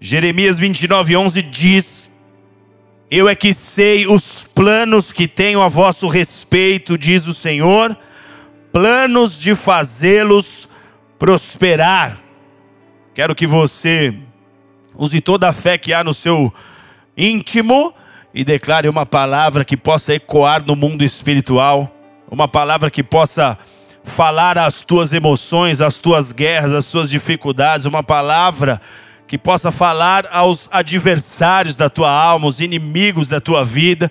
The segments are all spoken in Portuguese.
Jeremias 29, 11 diz: Eu é que sei os planos que tenho a vosso respeito, diz o Senhor, planos de fazê-los prosperar. Quero que você use toda a fé que há no seu íntimo e declare uma palavra que possa ecoar no mundo espiritual, uma palavra que possa falar às tuas emoções, às tuas guerras, às tuas dificuldades, uma palavra que possa falar aos adversários da tua alma, os inimigos da tua vida,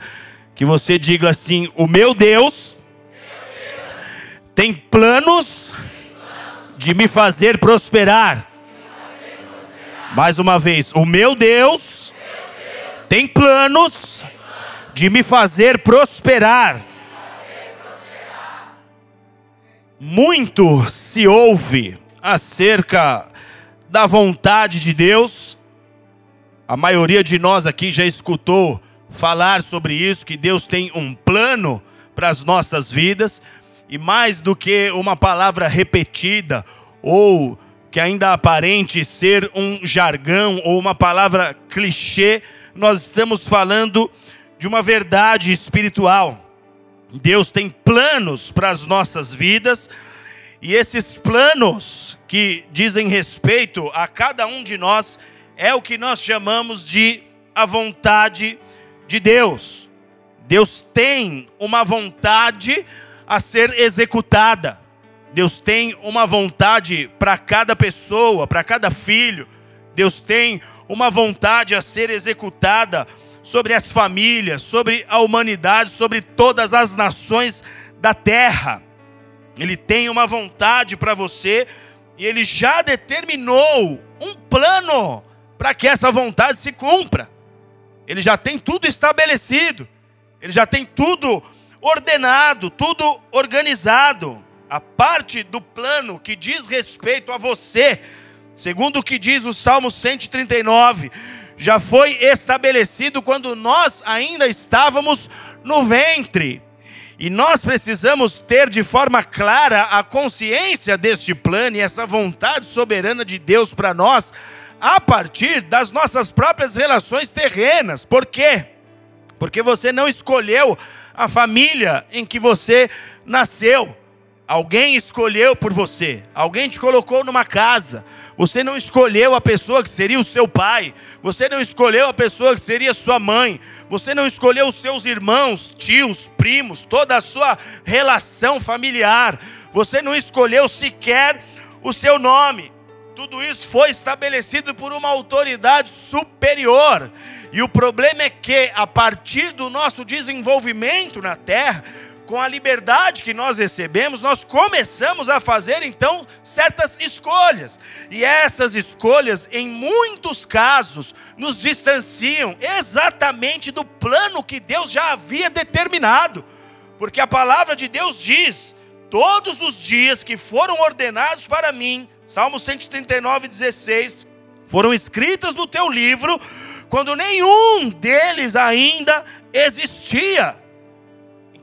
que você diga assim: O meu Deus tem planos de me fazer prosperar. Mais uma vez, o meu Deus tem planos de me fazer prosperar. Muito se ouve acerca da vontade de Deus. A maioria de nós aqui já escutou falar sobre isso, que Deus tem um plano para as nossas vidas, e mais do que uma palavra repetida ou que ainda aparente ser um jargão ou uma palavra clichê, nós estamos falando de uma verdade espiritual. Deus tem planos para as nossas vidas, e esses planos que dizem respeito a cada um de nós é o que nós chamamos de a vontade de Deus. Deus tem uma vontade a ser executada. Deus tem uma vontade para cada pessoa, para cada filho. Deus tem uma vontade a ser executada sobre as famílias, sobre a humanidade, sobre todas as nações da terra. Ele tem uma vontade para você e ele já determinou um plano para que essa vontade se cumpra. Ele já tem tudo estabelecido, ele já tem tudo ordenado, tudo organizado. A parte do plano que diz respeito a você, segundo o que diz o Salmo 139, já foi estabelecido quando nós ainda estávamos no ventre. E nós precisamos ter de forma clara a consciência deste plano e essa vontade soberana de Deus para nós, a partir das nossas próprias relações terrenas. Por quê? Porque você não escolheu a família em que você nasceu. Alguém escolheu por você, alguém te colocou numa casa. Você não escolheu a pessoa que seria o seu pai, você não escolheu a pessoa que seria sua mãe, você não escolheu os seus irmãos, tios, primos, toda a sua relação familiar, você não escolheu sequer o seu nome. Tudo isso foi estabelecido por uma autoridade superior. E o problema é que, a partir do nosso desenvolvimento na terra, com a liberdade que nós recebemos, nós começamos a fazer então certas escolhas. E essas escolhas, em muitos casos, nos distanciam exatamente do plano que Deus já havia determinado. Porque a palavra de Deus diz: todos os dias que foram ordenados para mim, Salmo 139, 16, foram escritas no teu livro, quando nenhum deles ainda existia.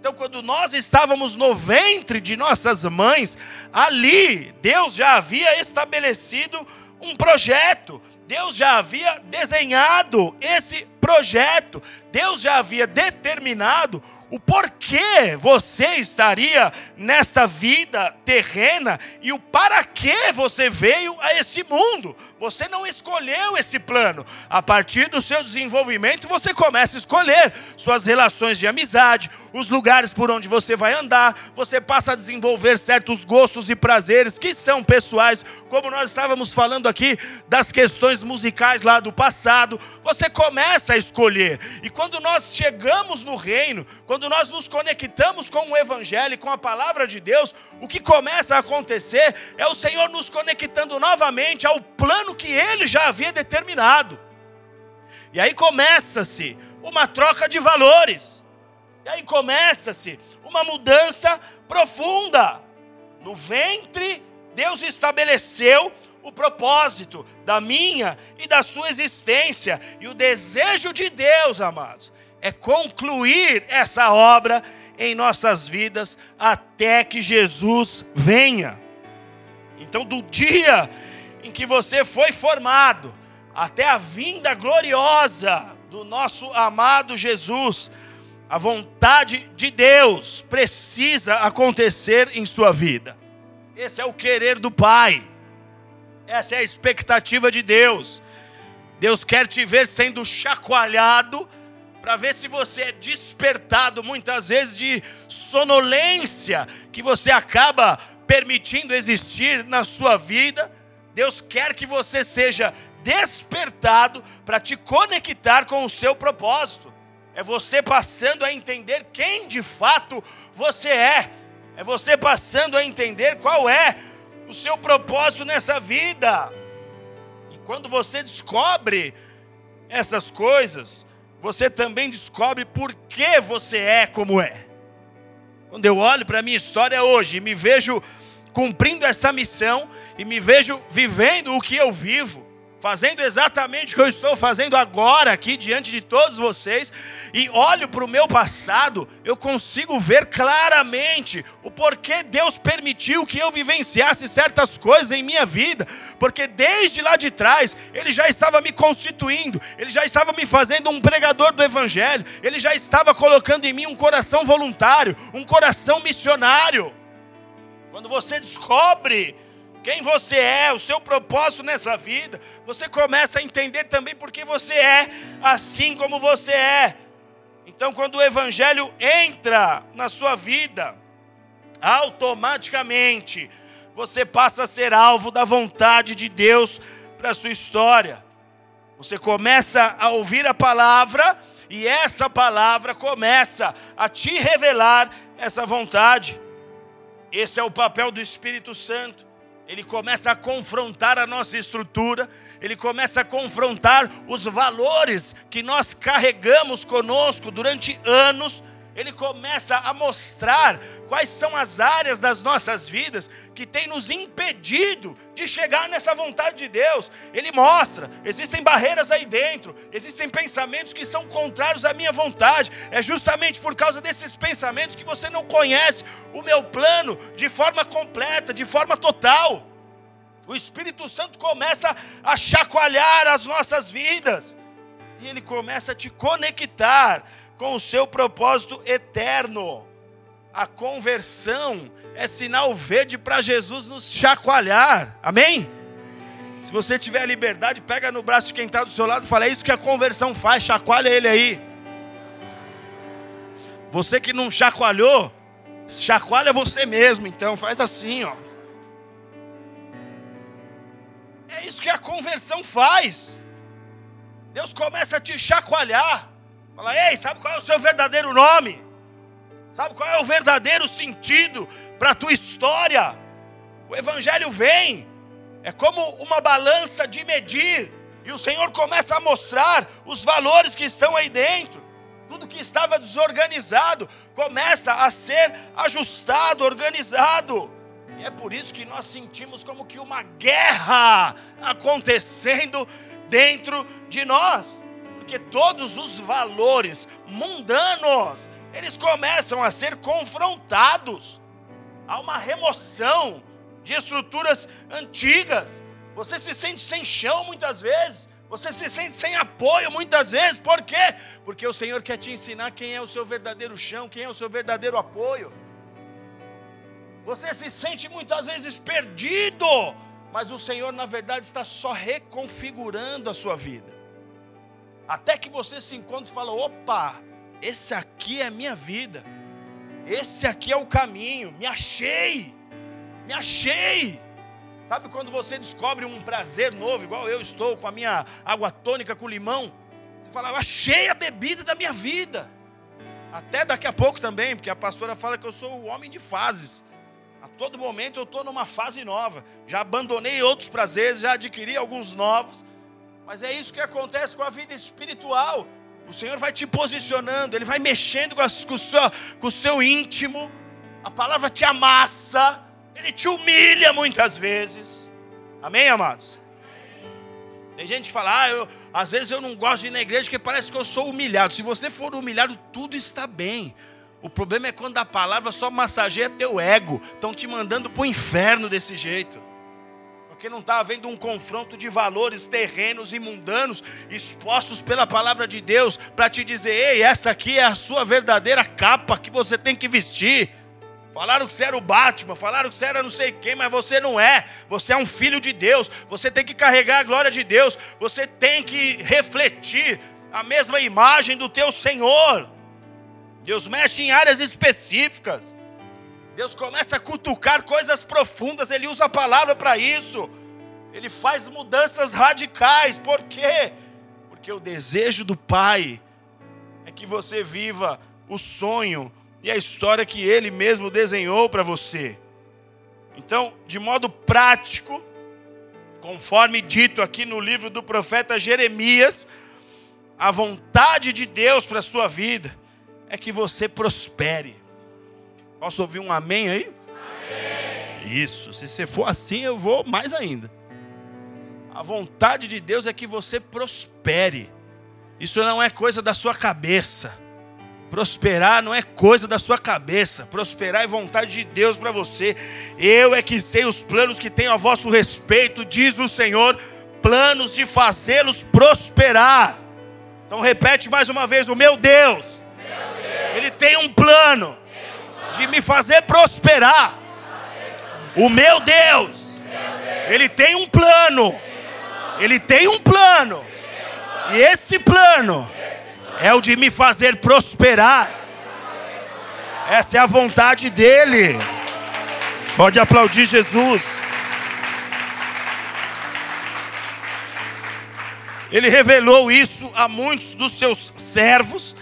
Então, quando nós estávamos no ventre de nossas mães, ali Deus já havia estabelecido um projeto, Deus já havia desenhado esse projeto, Deus já havia determinado o porquê você estaria nesta vida terrena e o para que você veio a esse mundo. Você não escolheu esse plano. A partir do seu desenvolvimento, você começa a escolher suas relações de amizade, os lugares por onde você vai andar. Você passa a desenvolver certos gostos e prazeres que são pessoais, como nós estávamos falando aqui das questões musicais lá do passado. Você começa a escolher. E quando nós chegamos no reino, quando nós nos conectamos com o evangelho, com a palavra de Deus, o que começa a acontecer é o Senhor nos conectando novamente ao plano que ele já havia determinado. E aí começa-se uma troca de valores. E aí começa-se uma mudança profunda. No ventre, Deus estabeleceu o propósito da minha e da sua existência. E o desejo de Deus, amados, é concluir essa obra em nossas vidas até que Jesus venha. Então, do dia em que você foi formado, até a vinda gloriosa do nosso amado Jesus. A vontade de Deus precisa acontecer em sua vida. Esse é o querer do Pai. Essa é a expectativa de Deus. Deus quer te ver sendo chacoalhado para ver se você é despertado muitas vezes de sonolência que você acaba permitindo existir na sua vida. Deus quer que você seja despertado para te conectar com o seu propósito. É você passando a entender quem de fato você é. É você passando a entender qual é o seu propósito nessa vida. E quando você descobre essas coisas, você também descobre por que você é como é. Quando eu olho para a minha história hoje me vejo cumprindo essa missão e me vejo vivendo o que eu vivo, fazendo exatamente o que eu estou fazendo agora aqui diante de todos vocês, e olho para o meu passado, eu consigo ver claramente o porquê Deus permitiu que eu vivenciasse certas coisas em minha vida, porque desde lá de trás Ele já estava me constituindo, Ele já estava me fazendo um pregador do Evangelho, Ele já estava colocando em mim um coração voluntário, um coração missionário. Quando você descobre quem você é, o seu propósito nessa vida, você começa a entender também porque você é assim como você é. Então, quando o Evangelho entra na sua vida, automaticamente você passa a ser alvo da vontade de Deus para a sua história. Você começa a ouvir a palavra e essa palavra começa a te revelar essa vontade. Esse é o papel do Espírito Santo ele começa a confrontar a nossa estrutura, ele começa a confrontar os valores que nós carregamos conosco durante anos ele começa a mostrar quais são as áreas das nossas vidas que tem nos impedido de chegar nessa vontade de Deus. Ele mostra, existem barreiras aí dentro, existem pensamentos que são contrários à minha vontade. É justamente por causa desses pensamentos que você não conhece o meu plano de forma completa, de forma total. O Espírito Santo começa a chacoalhar as nossas vidas. E ele começa a te conectar com o seu propósito eterno. A conversão é sinal verde para Jesus nos chacoalhar. Amém? Se você tiver liberdade, pega no braço de quem está do seu lado e fala: é isso que a conversão faz, chacoalha ele aí. Você que não chacoalhou, chacoalha você mesmo, então faz assim, ó. É isso que a conversão faz. Deus começa a te chacoalhar. Fala, ei, sabe qual é o seu verdadeiro nome? Sabe qual é o verdadeiro sentido para a tua história? O Evangelho vem, é como uma balança de medir, e o Senhor começa a mostrar os valores que estão aí dentro. Tudo que estava desorganizado começa a ser ajustado, organizado. E é por isso que nós sentimos como que uma guerra acontecendo dentro de nós porque todos os valores mundanos, eles começam a ser confrontados. Há uma remoção de estruturas antigas. Você se sente sem chão muitas vezes. Você se sente sem apoio muitas vezes. Por quê? Porque o Senhor quer te ensinar quem é o seu verdadeiro chão, quem é o seu verdadeiro apoio. Você se sente muitas vezes perdido, mas o Senhor, na verdade, está só reconfigurando a sua vida. Até que você se encontre e fala: opa, esse aqui é a minha vida. Esse aqui é o caminho. Me achei. Me achei. Sabe quando você descobre um prazer novo, igual eu estou com a minha água tônica com limão? Você fala, achei a bebida da minha vida. Até daqui a pouco também, porque a pastora fala que eu sou o homem de fases. A todo momento eu estou numa fase nova. Já abandonei outros prazeres, já adquiri alguns novos. Mas é isso que acontece com a vida espiritual. O Senhor vai te posicionando, Ele vai mexendo com, a, com, o seu, com o seu íntimo. A palavra te amassa, Ele te humilha muitas vezes. Amém, amados? Tem gente que fala, ah, eu, às vezes eu não gosto de ir na igreja porque parece que eu sou humilhado. Se você for humilhado, tudo está bem. O problema é quando a palavra só massageia teu ego. Estão te mandando para o inferno desse jeito. Porque não está havendo um confronto de valores terrenos e mundanos expostos pela palavra de Deus para te dizer: ei, essa aqui é a sua verdadeira capa que você tem que vestir. Falaram que você era o Batman, falaram que você era não sei quem, mas você não é. Você é um filho de Deus. Você tem que carregar a glória de Deus. Você tem que refletir a mesma imagem do teu Senhor. Deus mexe em áreas específicas. Deus começa a cutucar coisas profundas, Ele usa a palavra para isso. Ele faz mudanças radicais. Por quê? Porque o desejo do Pai é que você viva o sonho e a história que Ele mesmo desenhou para você. Então, de modo prático, conforme dito aqui no livro do profeta Jeremias, a vontade de Deus para a sua vida é que você prospere. Posso ouvir um amém aí? Amém. Isso. Se você for assim, eu vou mais ainda. A vontade de Deus é que você prospere. Isso não é coisa da sua cabeça. Prosperar não é coisa da sua cabeça. Prosperar é vontade de Deus para você. Eu é que sei os planos que tenho a vosso respeito, diz o Senhor, planos de fazê-los prosperar. Então repete mais uma vez: o meu Deus, meu Deus. ele tem um plano de me fazer prosperar. O meu Deus, Ele tem um plano. Ele tem um plano. E esse plano é o de me fazer prosperar. Essa é a vontade dele. Pode aplaudir Jesus. Ele revelou isso a muitos dos seus servos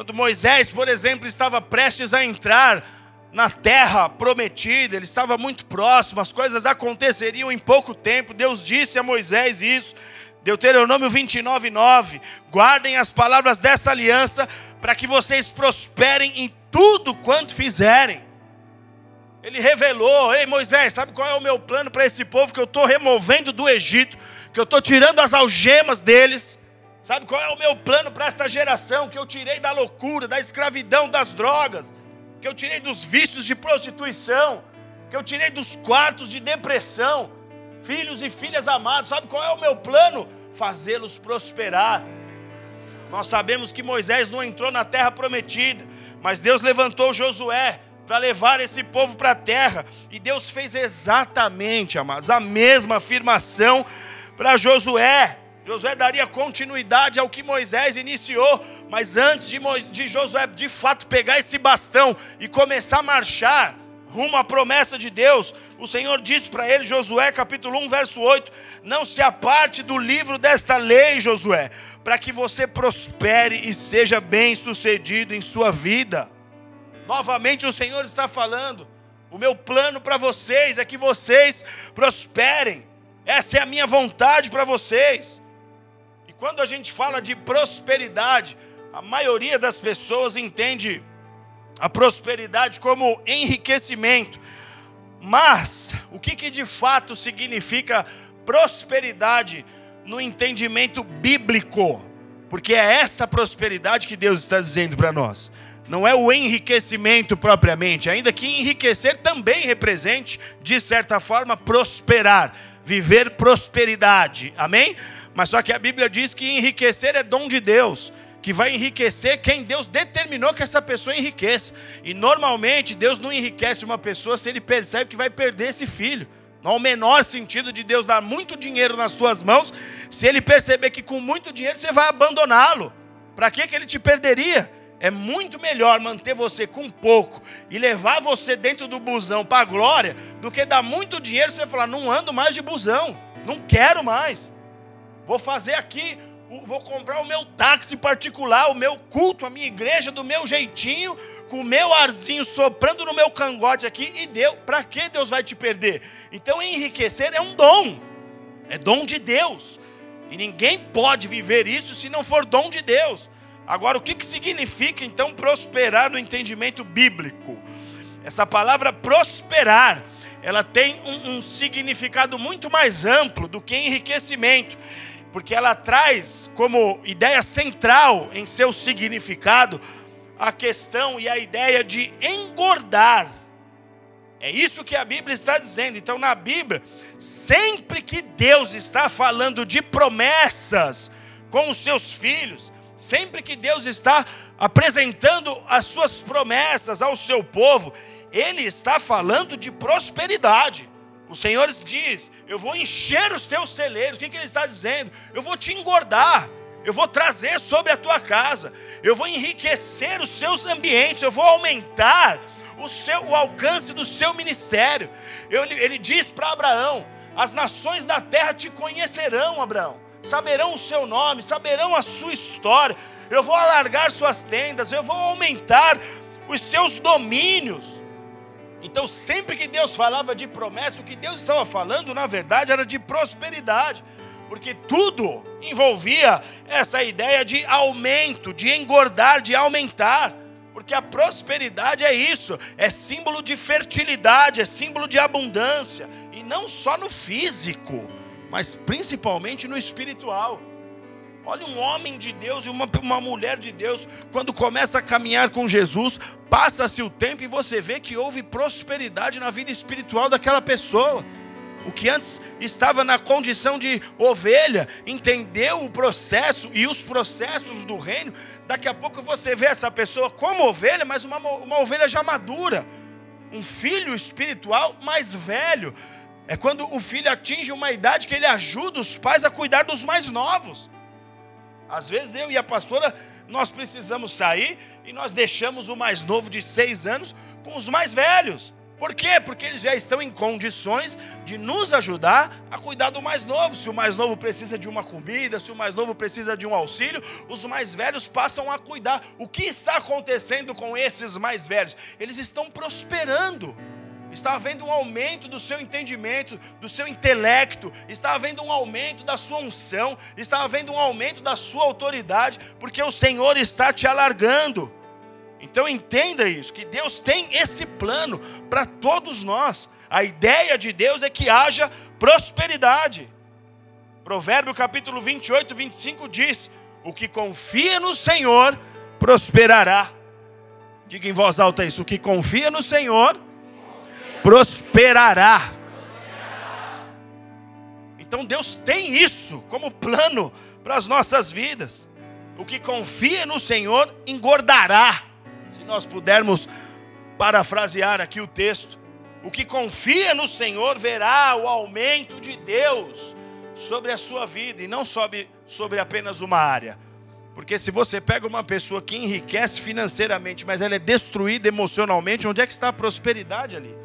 quando Moisés, por exemplo, estava prestes a entrar na terra prometida, ele estava muito próximo, as coisas aconteceriam em pouco tempo. Deus disse a Moisés isso. Deuteronômio 29, 9: Guardem as palavras dessa aliança, para que vocês prosperem em tudo quanto fizerem. Ele revelou: Ei Moisés, sabe qual é o meu plano para esse povo que eu estou removendo do Egito, que eu estou tirando as algemas deles? Sabe qual é o meu plano para esta geração? Que eu tirei da loucura, da escravidão, das drogas, que eu tirei dos vícios de prostituição, que eu tirei dos quartos de depressão. Filhos e filhas amados, sabe qual é o meu plano? Fazê-los prosperar. Nós sabemos que Moisés não entrou na terra prometida, mas Deus levantou Josué para levar esse povo para a terra, e Deus fez exatamente, amados, a mesma afirmação para Josué. Josué daria continuidade ao que Moisés iniciou, mas antes de, de Josué de fato pegar esse bastão e começar a marchar rumo à promessa de Deus, o Senhor disse para ele, Josué capítulo 1, verso 8: Não se aparte do livro desta lei, Josué, para que você prospere e seja bem sucedido em sua vida. Novamente o Senhor está falando: o meu plano para vocês é que vocês prosperem, essa é a minha vontade para vocês. Quando a gente fala de prosperidade, a maioria das pessoas entende a prosperidade como enriquecimento. Mas o que, que de fato significa prosperidade no entendimento bíblico? Porque é essa prosperidade que Deus está dizendo para nós. Não é o enriquecimento propriamente, ainda que enriquecer também represente, de certa forma, prosperar, viver prosperidade. Amém? Mas só que a Bíblia diz que enriquecer é dom de Deus, que vai enriquecer quem Deus determinou que essa pessoa enriqueça. E normalmente Deus não enriquece uma pessoa se ele percebe que vai perder esse filho. Não há o menor sentido de Deus dar muito dinheiro nas tuas mãos, se ele perceber que com muito dinheiro você vai abandoná-lo. Para que, que ele te perderia? É muito melhor manter você com pouco e levar você dentro do busão para a glória do que dar muito dinheiro e você falar: não ando mais de busão, não quero mais. Vou fazer aqui, vou comprar o meu táxi particular, o meu culto, a minha igreja do meu jeitinho, com o meu arzinho soprando no meu cangote aqui e deu. Para que Deus vai te perder? Então enriquecer é um dom. É dom de Deus. E ninguém pode viver isso se não for dom de Deus. Agora, o que, que significa então prosperar no entendimento bíblico? Essa palavra prosperar, ela tem um, um significado muito mais amplo do que enriquecimento porque ela traz como ideia central em seu significado a questão e a ideia de engordar. É isso que a Bíblia está dizendo. Então, na Bíblia, sempre que Deus está falando de promessas com os seus filhos, sempre que Deus está apresentando as suas promessas ao seu povo, ele está falando de prosperidade. O Senhor diz: Eu vou encher os teus celeiros. O que, que ele está dizendo? Eu vou te engordar. Eu vou trazer sobre a tua casa. Eu vou enriquecer os seus ambientes. Eu vou aumentar o, seu, o alcance do seu ministério. Eu, ele, diz para Abraão: As nações da terra te conhecerão, Abraão. Saberão o seu nome, saberão a sua história. Eu vou alargar suas tendas. Eu vou aumentar os seus domínios. Então, sempre que Deus falava de promessa, o que Deus estava falando, na verdade, era de prosperidade, porque tudo envolvia essa ideia de aumento, de engordar, de aumentar. Porque a prosperidade é isso, é símbolo de fertilidade, é símbolo de abundância, e não só no físico, mas principalmente no espiritual. Olha um homem de Deus e uma, uma mulher de Deus, quando começa a caminhar com Jesus, passa-se o tempo e você vê que houve prosperidade na vida espiritual daquela pessoa. O que antes estava na condição de ovelha, entendeu o processo e os processos do reino. Daqui a pouco você vê essa pessoa como ovelha, mas uma, uma ovelha já madura. Um filho espiritual mais velho. É quando o filho atinge uma idade que ele ajuda os pais a cuidar dos mais novos. Às vezes eu e a pastora, nós precisamos sair e nós deixamos o mais novo de seis anos com os mais velhos. Por quê? Porque eles já estão em condições de nos ajudar a cuidar do mais novo. Se o mais novo precisa de uma comida, se o mais novo precisa de um auxílio, os mais velhos passam a cuidar. O que está acontecendo com esses mais velhos? Eles estão prosperando está havendo um aumento do seu entendimento, do seu intelecto, está havendo um aumento da sua unção, está havendo um aumento da sua autoridade, porque o Senhor está te alargando. Então entenda isso, que Deus tem esse plano para todos nós. A ideia de Deus é que haja prosperidade. Provérbio capítulo 28, 25 diz: O que confia no Senhor prosperará. Diga em voz alta isso: o que confia no Senhor prosperará. Então Deus tem isso como plano para as nossas vidas. O que confia no Senhor engordará. Se nós pudermos parafrasear aqui o texto, o que confia no Senhor verá o aumento de Deus sobre a sua vida e não sobre, sobre apenas uma área. Porque se você pega uma pessoa que enriquece financeiramente, mas ela é destruída emocionalmente, onde é que está a prosperidade ali?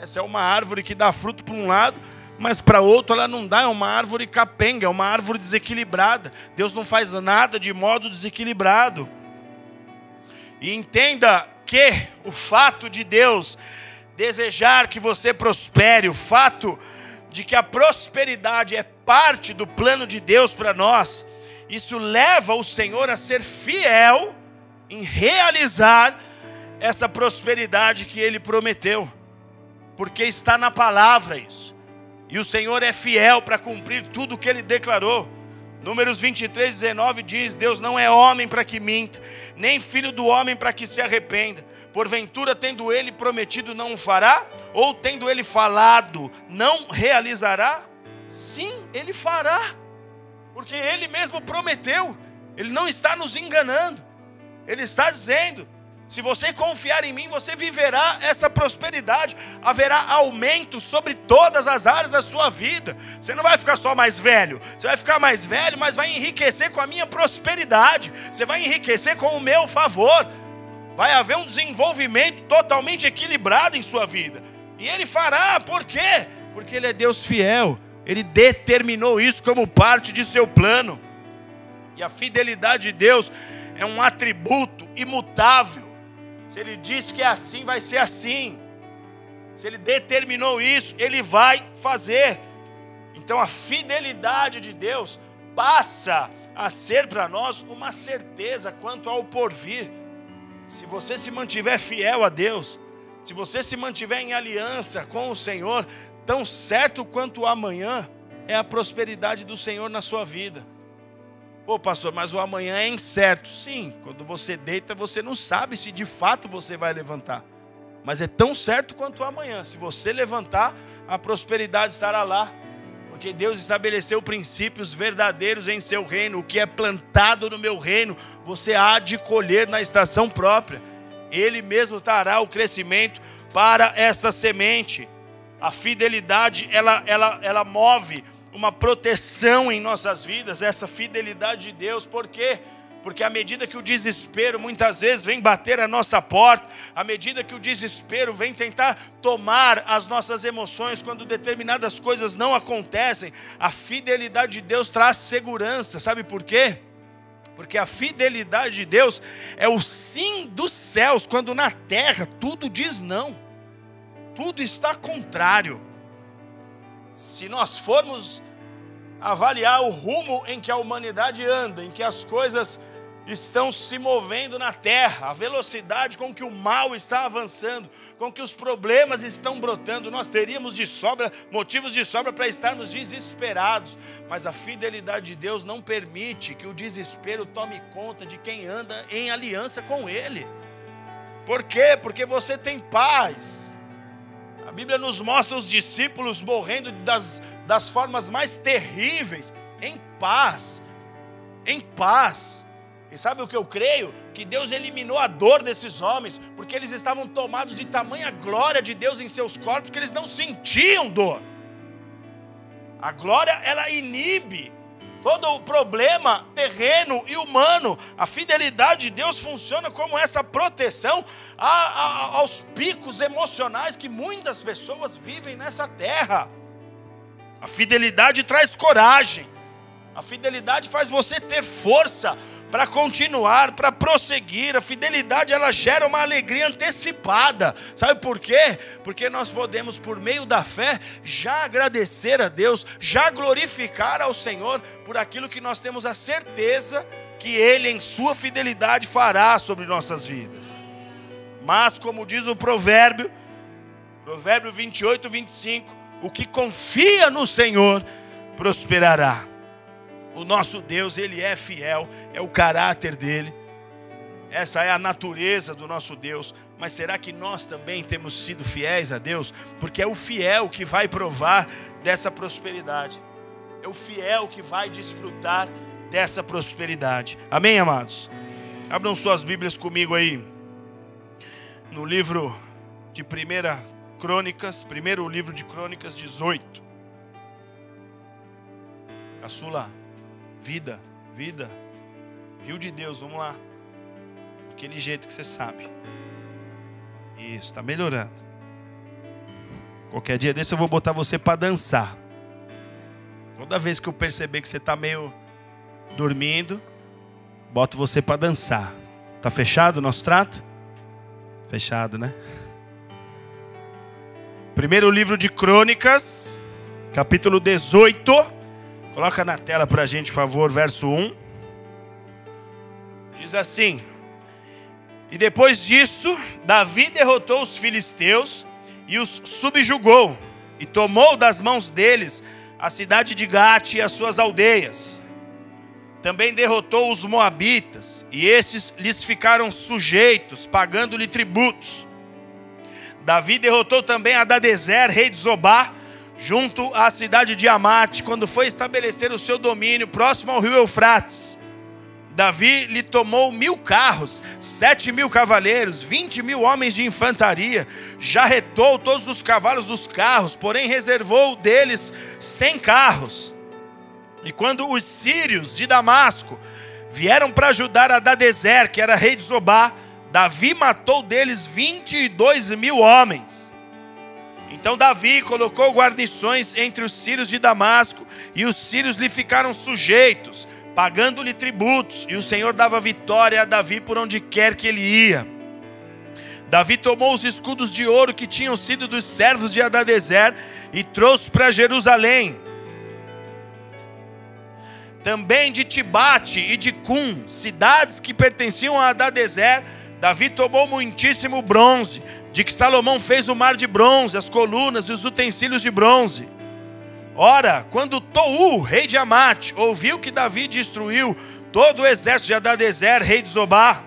Essa é uma árvore que dá fruto para um lado, mas para outro ela não dá, é uma árvore capenga, é uma árvore desequilibrada. Deus não faz nada de modo desequilibrado. E entenda que o fato de Deus desejar que você prospere, o fato de que a prosperidade é parte do plano de Deus para nós, isso leva o Senhor a ser fiel em realizar essa prosperidade que ele prometeu porque está na palavra isso. E o Senhor é fiel para cumprir tudo o que ele declarou. Números 23, 19 diz: Deus não é homem para que minta, nem filho do homem para que se arrependa. Porventura, tendo ele prometido, não o fará? Ou tendo ele falado, não realizará? Sim, ele fará, porque ele mesmo prometeu, ele não está nos enganando, ele está dizendo: se você confiar em mim, você viverá essa prosperidade, haverá aumento sobre todas as áreas da sua vida. Você não vai ficar só mais velho, você vai ficar mais velho, mas vai enriquecer com a minha prosperidade, você vai enriquecer com o meu favor. Vai haver um desenvolvimento totalmente equilibrado em sua vida. E ele fará, por quê? Porque ele é Deus fiel. Ele determinou isso como parte de seu plano. E a fidelidade de Deus é um atributo imutável se ele diz que é assim, vai ser assim. Se ele determinou isso, ele vai fazer. Então a fidelidade de Deus passa a ser para nós uma certeza quanto ao porvir. Se você se mantiver fiel a Deus, se você se mantiver em aliança com o Senhor, tão certo quanto amanhã é a prosperidade do Senhor na sua vida. Pô, pastor, mas o amanhã é incerto. Sim, quando você deita, você não sabe se de fato você vai levantar. Mas é tão certo quanto amanhã. Se você levantar, a prosperidade estará lá. Porque Deus estabeleceu princípios verdadeiros em seu reino. O que é plantado no meu reino, você há de colher na estação própria. Ele mesmo trará o crescimento para esta semente. A fidelidade, ela, ela, ela move uma proteção em nossas vidas, essa fidelidade de Deus. Por quê? Porque à medida que o desespero muitas vezes vem bater a nossa porta, à medida que o desespero vem tentar tomar as nossas emoções quando determinadas coisas não acontecem, a fidelidade de Deus traz segurança. Sabe por quê? Porque a fidelidade de Deus é o sim dos céus, quando na terra tudo diz não. Tudo está contrário. Se nós formos avaliar o rumo em que a humanidade anda, em que as coisas estão se movendo na terra, a velocidade com que o mal está avançando, com que os problemas estão brotando, nós teríamos de sobra, motivos de sobra para estarmos desesperados, mas a fidelidade de Deus não permite que o desespero tome conta de quem anda em aliança com Ele. Por quê? Porque você tem paz. A Bíblia nos mostra os discípulos morrendo das, das formas mais terríveis, em paz. Em paz. E sabe o que eu creio? Que Deus eliminou a dor desses homens, porque eles estavam tomados de tamanha glória de Deus em seus corpos que eles não sentiam dor. A glória, ela inibe todo o problema terreno e humano. A fidelidade de Deus funciona como essa proteção a, a, aos picos emocionais que muitas pessoas vivem nessa terra. A fidelidade traz coragem. A fidelidade faz você ter força para continuar, para prosseguir. A fidelidade ela gera uma alegria antecipada. Sabe por quê? Porque nós podemos por meio da fé já agradecer a Deus, já glorificar ao Senhor por aquilo que nós temos a certeza que ele em sua fidelidade fará sobre nossas vidas. Mas como diz o provérbio, Provérbio 28, 25, o que confia no Senhor prosperará. O nosso Deus, ele é fiel, é o caráter dele. Essa é a natureza do nosso Deus. Mas será que nós também temos sido fiéis a Deus? Porque é o fiel que vai provar dessa prosperidade. É o fiel que vai desfrutar dessa prosperidade. Amém, amados? Abram suas Bíblias comigo aí. No livro de 1 Crônicas, primeiro livro de Crônicas 18. Caçula. Vida, vida. Rio de Deus, vamos lá. Aquele jeito que você sabe. Isso, está melhorando. Qualquer dia desse eu vou botar você para dançar. Toda vez que eu perceber que você está meio dormindo, boto você para dançar. Tá fechado o nosso trato? Fechado, né? Primeiro livro de Crônicas, capítulo 18. Coloca na tela para a gente, por favor, verso 1. Diz assim: E depois disso, Davi derrotou os filisteus e os subjugou, e tomou das mãos deles a cidade de Gate e as suas aldeias. Também derrotou os moabitas, e esses lhes ficaram sujeitos, pagando-lhe tributos. Davi derrotou também Adadezer, rei de Zobá, junto à cidade de Amate, quando foi estabelecer o seu domínio próximo ao rio Eufrates. Davi lhe tomou mil carros, sete mil cavaleiros, vinte mil homens de infantaria, jarretou todos os cavalos dos carros, porém reservou deles cem carros. E quando os sírios de Damasco vieram para ajudar a Dadezer, que era rei de Zobá, Davi matou deles vinte e dois mil homens. Então Davi colocou guarnições entre os sírios de Damasco, e os sírios lhe ficaram sujeitos, pagando-lhe tributos, e o Senhor dava vitória a Davi por onde quer que ele ia. Davi tomou os escudos de ouro que tinham sido dos servos de Adadezer e trouxe para Jerusalém. Também de Tibate e de Cum, cidades que pertenciam a Adadezer, Davi tomou muitíssimo bronze, de que Salomão fez o mar de bronze, as colunas e os utensílios de bronze. Ora, quando Tou, rei de Amate, ouviu que Davi destruiu todo o exército de Adadezer, rei de Zobá,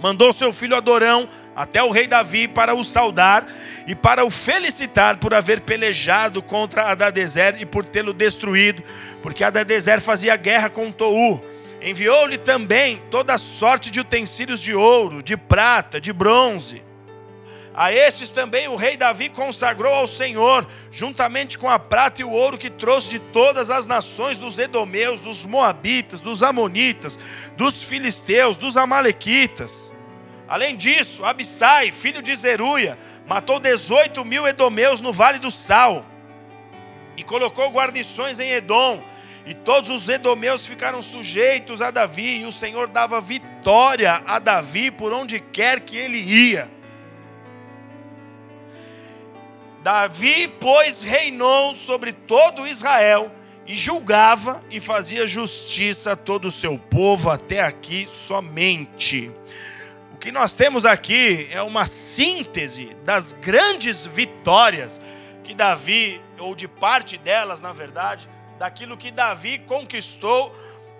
mandou seu filho Adorão, até o rei Davi para o saudar e para o felicitar por haver pelejado contra Adadezer e por tê-lo destruído, porque Adadezer fazia guerra com Tou. Enviou-lhe também toda sorte de utensílios de ouro, de prata, de bronze. A estes também o rei Davi consagrou ao Senhor, juntamente com a prata e o ouro que trouxe de todas as nações dos Edomeus, dos Moabitas, dos Amonitas, dos Filisteus, dos Amalequitas. Além disso, Abissai, filho de Zeruia, matou 18 mil edomeus no vale do Sal e colocou guarnições em Edom. E todos os edomeus ficaram sujeitos a Davi, e o Senhor dava vitória a Davi por onde quer que ele ia. Davi, pois, reinou sobre todo Israel e julgava e fazia justiça a todo o seu povo até aqui somente. O que nós temos aqui é uma síntese das grandes vitórias que Davi, ou de parte delas, na verdade, daquilo que Davi conquistou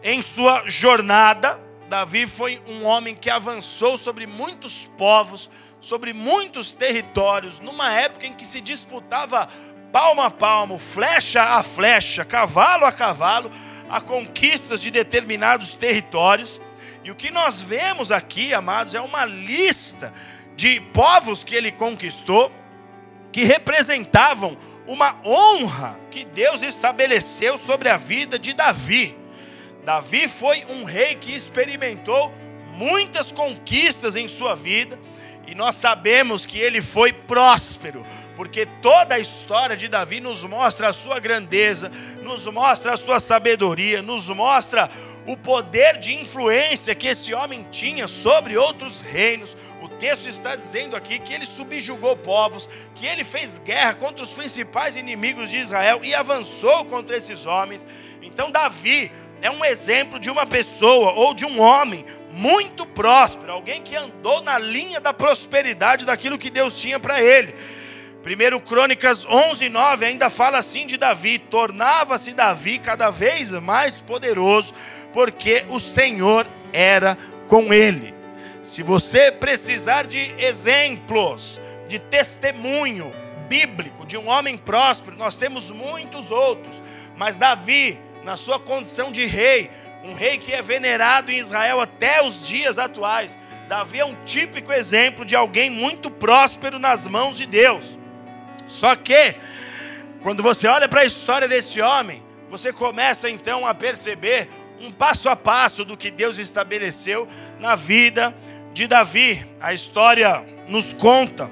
em sua jornada. Davi foi um homem que avançou sobre muitos povos, sobre muitos territórios, numa época em que se disputava palmo a palmo, flecha a flecha, cavalo a cavalo, a conquistas de determinados territórios. E o que nós vemos aqui, amados, é uma lista de povos que ele conquistou, que representavam uma honra que Deus estabeleceu sobre a vida de Davi. Davi foi um rei que experimentou muitas conquistas em sua vida, e nós sabemos que ele foi próspero, porque toda a história de Davi nos mostra a sua grandeza, nos mostra a sua sabedoria, nos mostra o poder de influência que esse homem tinha sobre outros reinos. O texto está dizendo aqui que ele subjugou povos, que ele fez guerra contra os principais inimigos de Israel e avançou contra esses homens. Então, Davi é um exemplo de uma pessoa ou de um homem muito próspero, alguém que andou na linha da prosperidade daquilo que Deus tinha para ele. 1 Crônicas 11, 9 ainda fala assim de Davi: tornava-se Davi cada vez mais poderoso, porque o Senhor era com ele. Se você precisar de exemplos, de testemunho bíblico de um homem próspero, nós temos muitos outros, mas Davi, na sua condição de rei, um rei que é venerado em Israel até os dias atuais, Davi é um típico exemplo de alguém muito próspero nas mãos de Deus. Só que, quando você olha para a história desse homem, você começa então a perceber um passo a passo do que Deus estabeleceu na vida de Davi. A história nos conta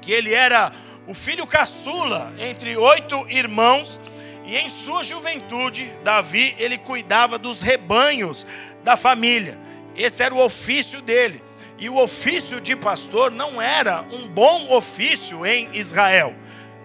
que ele era o filho caçula entre oito irmãos e em sua juventude Davi ele cuidava dos rebanhos da família. Esse era o ofício dele. E o ofício de pastor não era um bom ofício em Israel.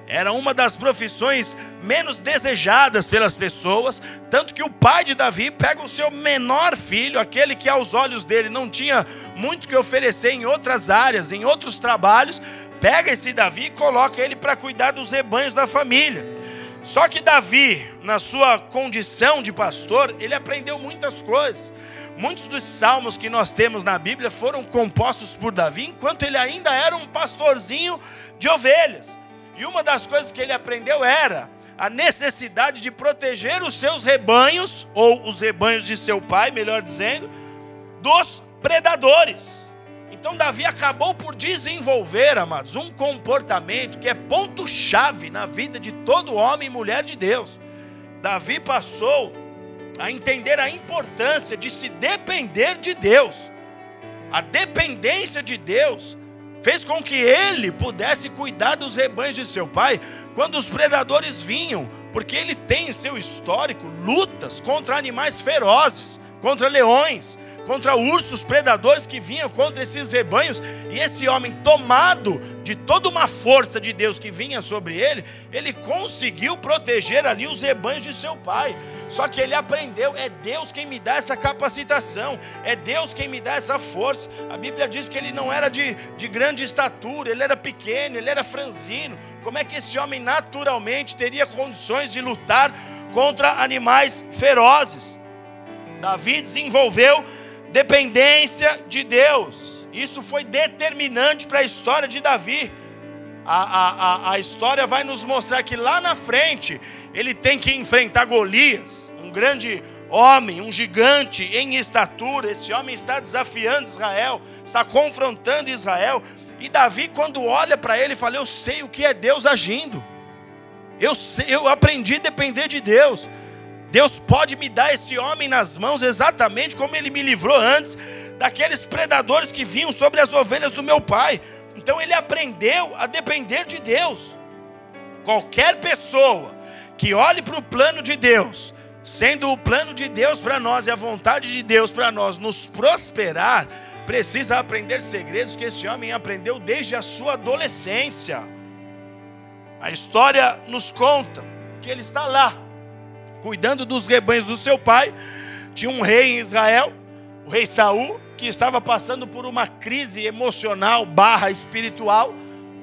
Era uma das profissões menos desejadas pelas pessoas, tanto que o pai de Davi pega o seu menor filho, aquele que aos olhos dele não tinha muito que oferecer em outras áreas, em outros trabalhos, pega esse Davi e coloca ele para cuidar dos rebanhos da família. Só que Davi, na sua condição de pastor, ele aprendeu muitas coisas. Muitos dos salmos que nós temos na Bíblia foram compostos por Davi enquanto ele ainda era um pastorzinho de ovelhas. E uma das coisas que ele aprendeu era a necessidade de proteger os seus rebanhos, ou os rebanhos de seu pai, melhor dizendo, dos predadores. Então, Davi acabou por desenvolver, amados, um comportamento que é ponto-chave na vida de todo homem e mulher de Deus. Davi passou a entender a importância de se depender de Deus. A dependência de Deus fez com que ele pudesse cuidar dos rebanhos de seu pai quando os predadores vinham, porque ele tem em seu histórico lutas contra animais ferozes, contra leões, contra ursos predadores que vinham contra esses rebanhos, e esse homem, tomado de toda uma força de Deus que vinha sobre ele, ele conseguiu proteger ali os rebanhos de seu pai. Só que ele aprendeu, é Deus quem me dá essa capacitação, é Deus quem me dá essa força. A Bíblia diz que ele não era de, de grande estatura, ele era pequeno, ele era franzino. Como é que esse homem naturalmente teria condições de lutar contra animais ferozes? Davi desenvolveu dependência de Deus. Isso foi determinante para a história de Davi. A, a, a, a história vai nos mostrar que lá na frente ele tem que enfrentar Golias, um grande homem, um gigante em estatura. Esse homem está desafiando Israel, está confrontando Israel. E Davi, quando olha para ele, fala: Eu sei o que é Deus agindo. Eu, sei, eu aprendi a depender de Deus. Deus pode me dar esse homem nas mãos exatamente como ele me livrou antes daqueles predadores que vinham sobre as ovelhas do meu pai. Então ele aprendeu a depender de Deus. Qualquer pessoa que olhe para o plano de Deus, sendo o plano de Deus para nós e a vontade de Deus para nós nos prosperar, precisa aprender segredos que esse homem aprendeu desde a sua adolescência. A história nos conta que ele está lá, cuidando dos rebanhos do seu pai. Tinha um rei em Israel, o rei Saul, que estava passando por uma crise emocional barra espiritual.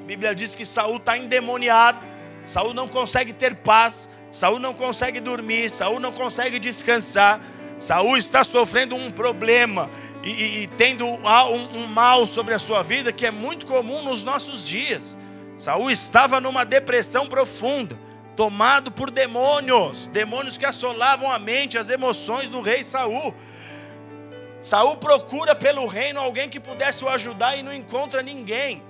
A Bíblia diz que Saul está endemoniado, Saul não consegue ter paz, Saul não consegue dormir, Saul não consegue descansar. Saul está sofrendo um problema e, e, e tendo um, um, mal sobre a sua vida que é muito comum nos nossos dias. Saul estava numa depressão profunda, tomado por demônios, demônios que assolavam a mente, as emoções do rei Saul. Saul procura pelo reino alguém que pudesse o ajudar e não encontra ninguém.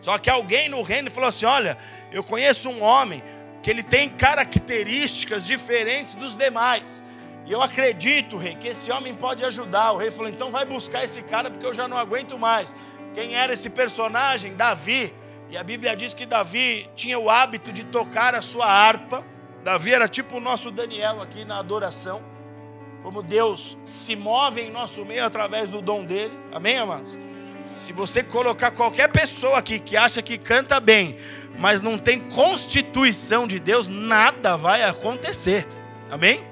Só que alguém no reino falou assim: Olha, eu conheço um homem que ele tem características diferentes dos demais. E eu acredito, rei, que esse homem pode ajudar. O rei falou: Então vai buscar esse cara porque eu já não aguento mais. Quem era esse personagem? Davi. E a Bíblia diz que Davi tinha o hábito de tocar a sua harpa. Davi era tipo o nosso Daniel aqui na adoração como Deus se move em nosso meio através do dom dele. Amém, amados? Se você colocar qualquer pessoa aqui que acha que canta bem, mas não tem constituição de Deus, nada vai acontecer. Amém?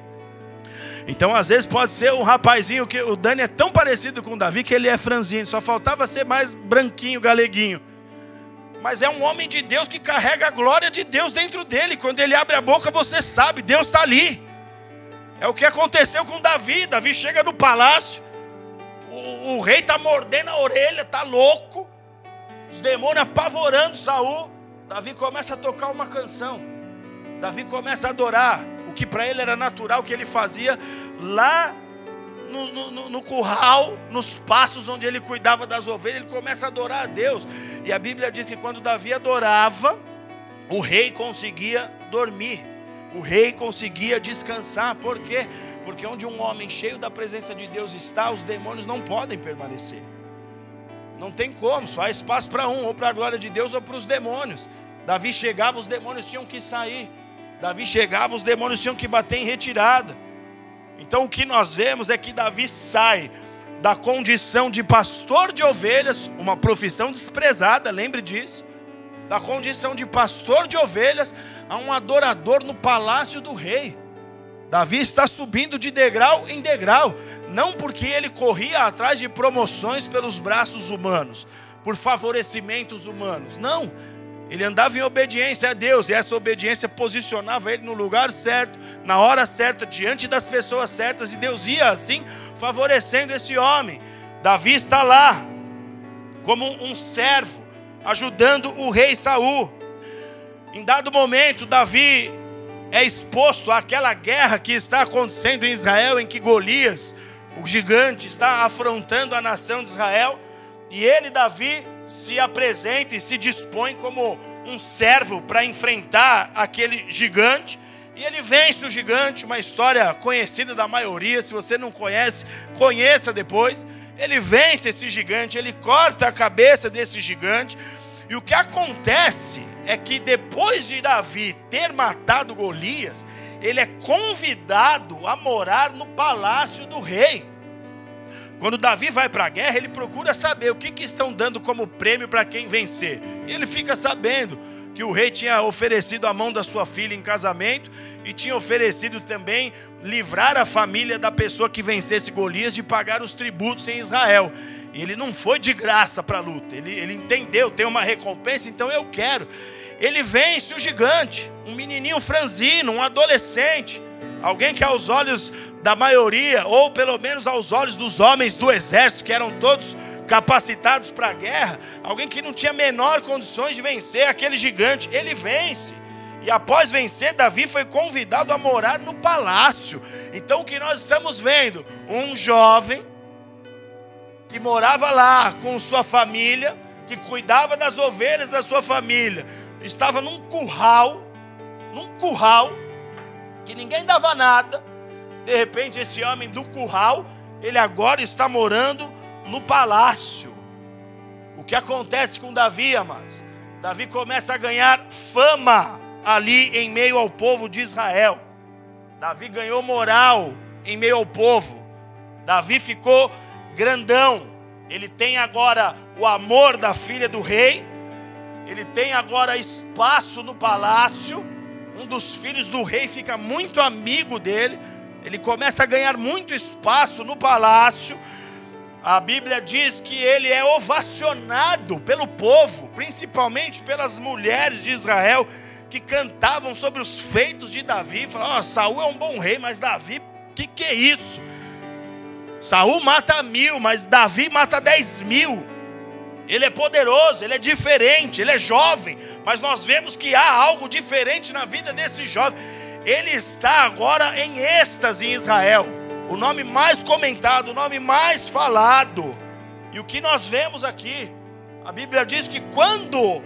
Então, às vezes pode ser um rapazinho que o Dani é tão parecido com o Davi que ele é franzino, só faltava ser mais branquinho, galeguinho. Mas é um homem de Deus que carrega a glória de Deus dentro dele. Quando ele abre a boca, você sabe, Deus está ali. É o que aconteceu com Davi. Davi chega no palácio, o, o rei está mordendo a orelha, está louco, os demônios apavorando Saul. Davi começa a tocar uma canção. Davi começa a adorar o que para ele era natural que ele fazia lá no, no, no, curral, nos pastos onde ele cuidava das ovelhas, ele começa a adorar a Deus. E a Bíblia diz que quando Davi adorava, o rei conseguia dormir o rei conseguia descansar. Por quê? Porque onde um homem cheio da presença de Deus está, os demônios não podem permanecer. Não tem como, só há espaço para um, ou para a glória de Deus ou para os demônios. Davi chegava, os demônios tinham que sair. Davi chegava, os demônios tinham que bater em retirada. Então o que nós vemos é que Davi sai da condição de pastor de ovelhas, uma profissão desprezada, lembre disso, da condição de pastor de ovelhas a um adorador no palácio do rei. Davi está subindo de degrau em degrau, não porque ele corria atrás de promoções pelos braços humanos, por favorecimentos humanos, não. Ele andava em obediência a Deus, e essa obediência posicionava ele no lugar certo, na hora certa, diante das pessoas certas, e Deus ia assim favorecendo esse homem. Davi está lá, como um servo, ajudando o rei Saul. Em dado momento, Davi é exposto àquela guerra que está acontecendo em Israel, em que Golias, o gigante, está afrontando a nação de Israel, e ele, Davi, se apresenta e se dispõe como um servo para enfrentar aquele gigante. E ele vence o gigante, uma história conhecida da maioria. Se você não conhece, conheça depois. Ele vence esse gigante, ele corta a cabeça desse gigante. E o que acontece é que depois de Davi ter matado Golias, ele é convidado a morar no palácio do rei. Quando Davi vai para a guerra, ele procura saber o que, que estão dando como prêmio para quem vencer. E ele fica sabendo que o rei tinha oferecido a mão da sua filha em casamento e tinha oferecido também livrar a família da pessoa que vencesse Golias de pagar os tributos em Israel. E ele não foi de graça para a luta, ele, ele entendeu, tem uma recompensa, então eu quero. Ele vence o gigante, um menininho franzino, um adolescente, alguém que aos olhos da maioria, ou pelo menos aos olhos dos homens do exército, que eram todos capacitados para a guerra, alguém que não tinha menor condições de vencer aquele gigante, ele vence. E após vencer, Davi foi convidado a morar no palácio. Então o que nós estamos vendo? Um jovem que morava lá com sua família, que cuidava das ovelhas da sua família, estava num curral, num curral, que ninguém dava nada. De repente, esse homem do curral, ele agora está morando no palácio. O que acontece com Davi, amados? Davi começa a ganhar fama ali em meio ao povo de Israel. Davi ganhou moral em meio ao povo. Davi ficou grandão. Ele tem agora o amor da filha do rei. Ele tem agora espaço no palácio. Um dos filhos do rei fica muito amigo dele. Ele começa a ganhar muito espaço no palácio. A Bíblia diz que ele é ovacionado pelo povo, principalmente pelas mulheres de Israel que cantavam sobre os feitos de Davi, falavam: oh, Saul é um bom rei, mas Davi, que que é isso? Saul mata mil, mas Davi mata dez mil. Ele é poderoso, ele é diferente, ele é jovem, mas nós vemos que há algo diferente na vida desse jovem. Ele está agora em êxtase em Israel, o nome mais comentado, o nome mais falado. E o que nós vemos aqui, a Bíblia diz que quando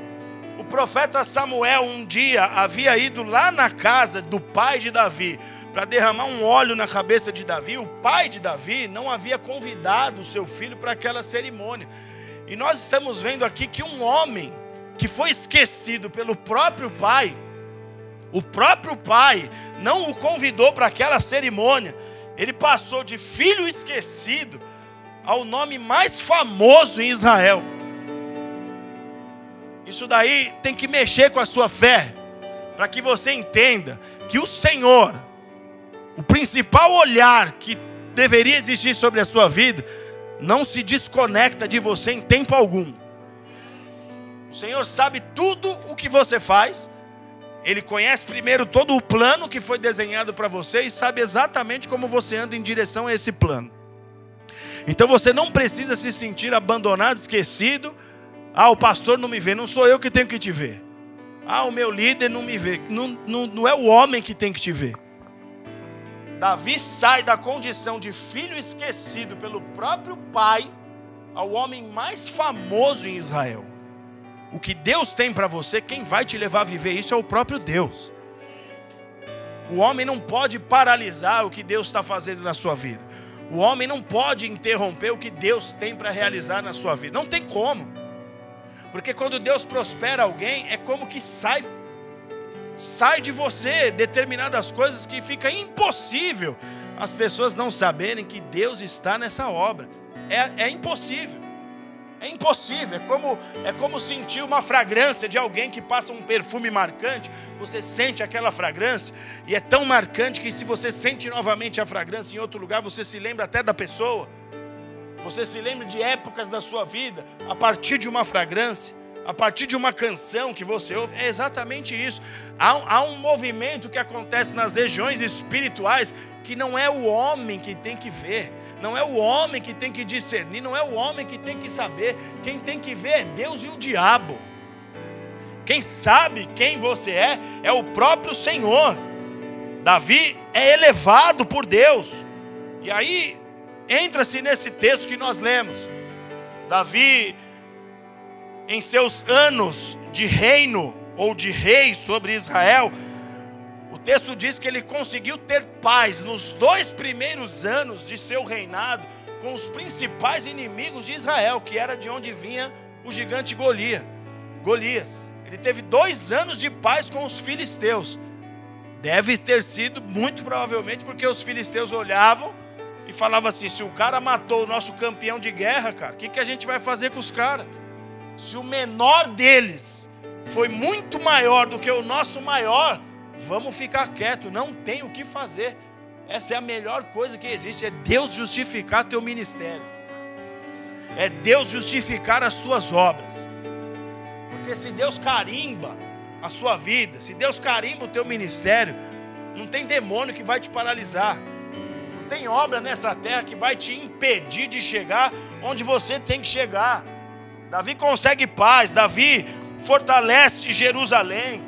o profeta Samuel um dia havia ido lá na casa do pai de Davi para derramar um óleo na cabeça de Davi. O pai de Davi não havia convidado o seu filho para aquela cerimônia. E nós estamos vendo aqui que um homem que foi esquecido pelo próprio pai, o próprio pai não o convidou para aquela cerimônia. Ele passou de filho esquecido ao nome mais famoso em Israel. Isso daí tem que mexer com a sua fé, para que você entenda que o Senhor, o principal olhar que deveria existir sobre a sua vida, não se desconecta de você em tempo algum. O Senhor sabe tudo o que você faz, Ele conhece primeiro todo o plano que foi desenhado para você e sabe exatamente como você anda em direção a esse plano. Então você não precisa se sentir abandonado, esquecido ah, o pastor não me vê, não sou eu que tenho que te ver. Ah, o meu líder não me vê, não, não, não é o homem que tem que te ver. Davi sai da condição de filho esquecido pelo próprio pai ao homem mais famoso em Israel. O que Deus tem para você, quem vai te levar a viver isso é o próprio Deus. O homem não pode paralisar o que Deus está fazendo na sua vida. O homem não pode interromper o que Deus tem para realizar na sua vida. Não tem como. Porque quando Deus prospera alguém, é como que sai sai de você determinadas coisas que fica impossível as pessoas não saberem que Deus está nessa obra. É, é impossível. É impossível. É como, é como sentir uma fragrância de alguém que passa um perfume marcante. Você sente aquela fragrância e é tão marcante que se você sente novamente a fragrância em outro lugar, você se lembra até da pessoa. Você se lembra de épocas da sua vida a partir de uma fragrância, a partir de uma canção que você ouve. É exatamente isso. Há, há um movimento que acontece nas regiões espirituais que não é o homem que tem que ver, não é o homem que tem que discernir, não é o homem que tem que saber. Quem tem que ver é Deus e o diabo. Quem sabe quem você é é o próprio Senhor. Davi é elevado por Deus. E aí entra-se nesse texto que nós lemos. Davi, em seus anos de reino ou de rei sobre Israel, o texto diz que ele conseguiu ter paz nos dois primeiros anos de seu reinado com os principais inimigos de Israel, que era de onde vinha o gigante Golias. Ele teve dois anos de paz com os filisteus. Deve ter sido, muito provavelmente, porque os filisteus olhavam e falava assim: se o cara matou o nosso campeão de guerra, cara, o que, que a gente vai fazer com os caras? Se o menor deles foi muito maior do que o nosso maior, vamos ficar quieto, não tem o que fazer. Essa é a melhor coisa que existe, é Deus justificar teu ministério. É Deus justificar as tuas obras. Porque se Deus carimba a sua vida, se Deus carimba o teu ministério, não tem demônio que vai te paralisar. Não tem obra nessa terra que vai te impedir de chegar onde você tem que chegar. Davi consegue paz, Davi fortalece Jerusalém.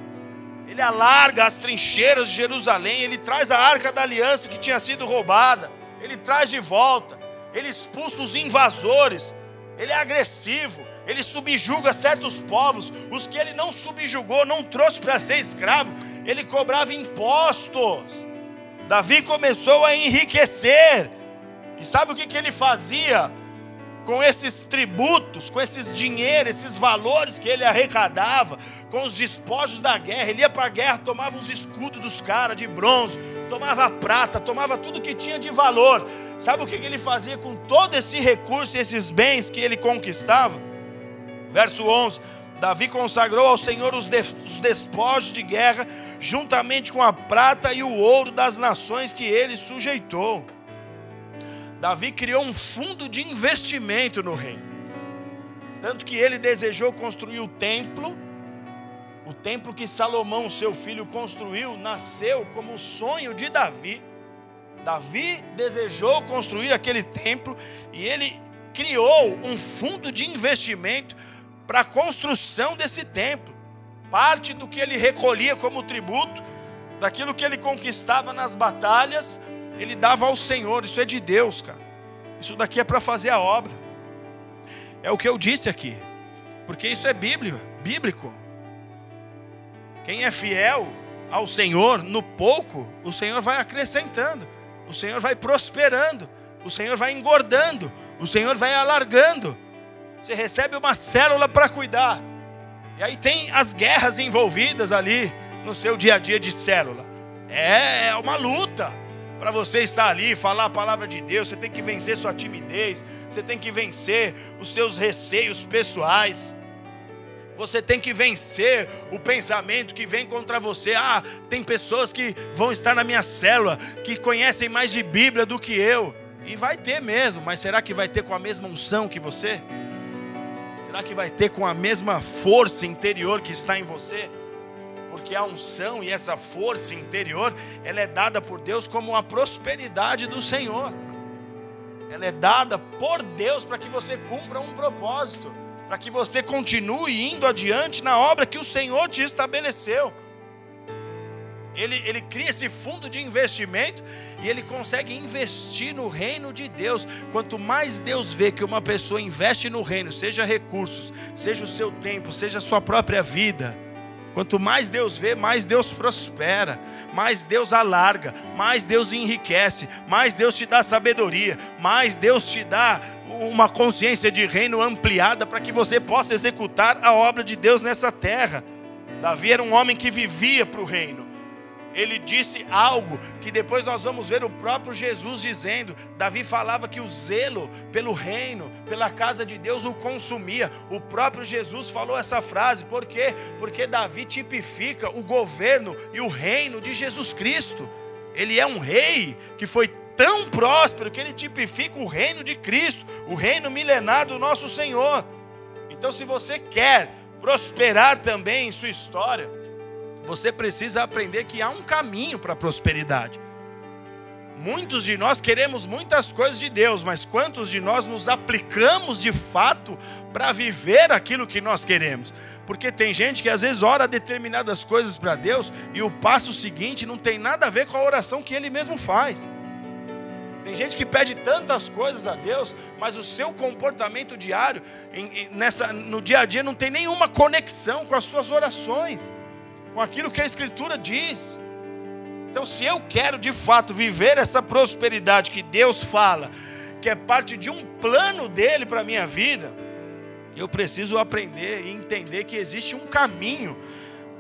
Ele alarga as trincheiras de Jerusalém, ele traz a arca da aliança que tinha sido roubada, ele traz de volta, ele expulsa os invasores, ele é agressivo, ele subjuga certos povos, os que ele não subjugou, não trouxe para ser escravo, ele cobrava impostos. Davi começou a enriquecer, e sabe o que, que ele fazia? Com esses tributos, com esses dinheiros, esses valores que ele arrecadava, com os despojos da guerra. Ele ia para a guerra, tomava os escudos dos caras de bronze, tomava prata, tomava tudo que tinha de valor. Sabe o que ele fazia com todo esse recurso, esses bens que ele conquistava? Verso 11: Davi consagrou ao Senhor os, despojos de guerra, juntamente com a prata e o ouro das nações que ele sujeitou. Davi criou um fundo de investimento no reino. Tanto que ele desejou construir o templo. O templo que Salomão, seu filho, construiu, nasceu como o sonho de Davi. Davi desejou construir aquele templo e ele criou um fundo de investimento para a construção desse templo. Parte do que ele recolhia como tributo, daquilo que ele conquistava nas batalhas, ele dava ao Senhor. Isso é de Deus, cara. Isso daqui é para fazer a obra. É o que eu disse aqui. Porque isso é bíblico, bíblico. Quem é fiel ao Senhor no pouco, o Senhor vai acrescentando, o Senhor vai prosperando, o Senhor vai engordando, o Senhor vai alargando. Você recebe uma célula para cuidar. E aí tem as guerras envolvidas ali no seu dia a dia de célula. É, é uma luta para você estar ali falar a palavra de Deus, você tem que vencer sua timidez, você tem que vencer os seus receios pessoais. Você tem que vencer o pensamento que vem contra você. Ah, tem pessoas que vão estar na minha célula, que conhecem mais de Bíblia do que eu. E vai ter mesmo, mas será que vai ter com a mesma unção que você? Será que vai ter com a mesma força interior que está em você? Porque a unção e essa força interior, ela é dada por Deus como a prosperidade do Senhor. Ela é dada por Deus para que você cumpra um propósito, para que você continue indo adiante na obra que o Senhor te estabeleceu. Ele, ele cria esse fundo de investimento e ele consegue investir no reino de Deus. Quanto mais Deus vê que uma pessoa investe no reino, seja recursos, seja o seu tempo, seja a sua própria vida, Quanto mais Deus vê, mais Deus prospera, mais Deus alarga, mais Deus enriquece, mais Deus te dá sabedoria, mais Deus te dá uma consciência de reino ampliada para que você possa executar a obra de Deus nessa terra. Davi era um homem que vivia para o reino ele disse algo que depois nós vamos ver o próprio Jesus dizendo. Davi falava que o zelo pelo reino, pela casa de Deus o consumia. O próprio Jesus falou essa frase, por quê? Porque Davi tipifica o governo e o reino de Jesus Cristo. Ele é um rei que foi tão próspero que ele tipifica o reino de Cristo, o reino milenar do nosso Senhor. Então, se você quer prosperar também em sua história, você precisa aprender que há um caminho para a prosperidade. Muitos de nós queremos muitas coisas de Deus, mas quantos de nós nos aplicamos de fato para viver aquilo que nós queremos? Porque tem gente que às vezes ora determinadas coisas para Deus e o passo seguinte não tem nada a ver com a oração que ele mesmo faz. Tem gente que pede tantas coisas a Deus, mas o seu comportamento diário, nessa, no dia a dia, não tem nenhuma conexão com as suas orações com aquilo que a Escritura diz. Então, se eu quero de fato viver essa prosperidade que Deus fala, que é parte de um plano dele para a minha vida, eu preciso aprender e entender que existe um caminho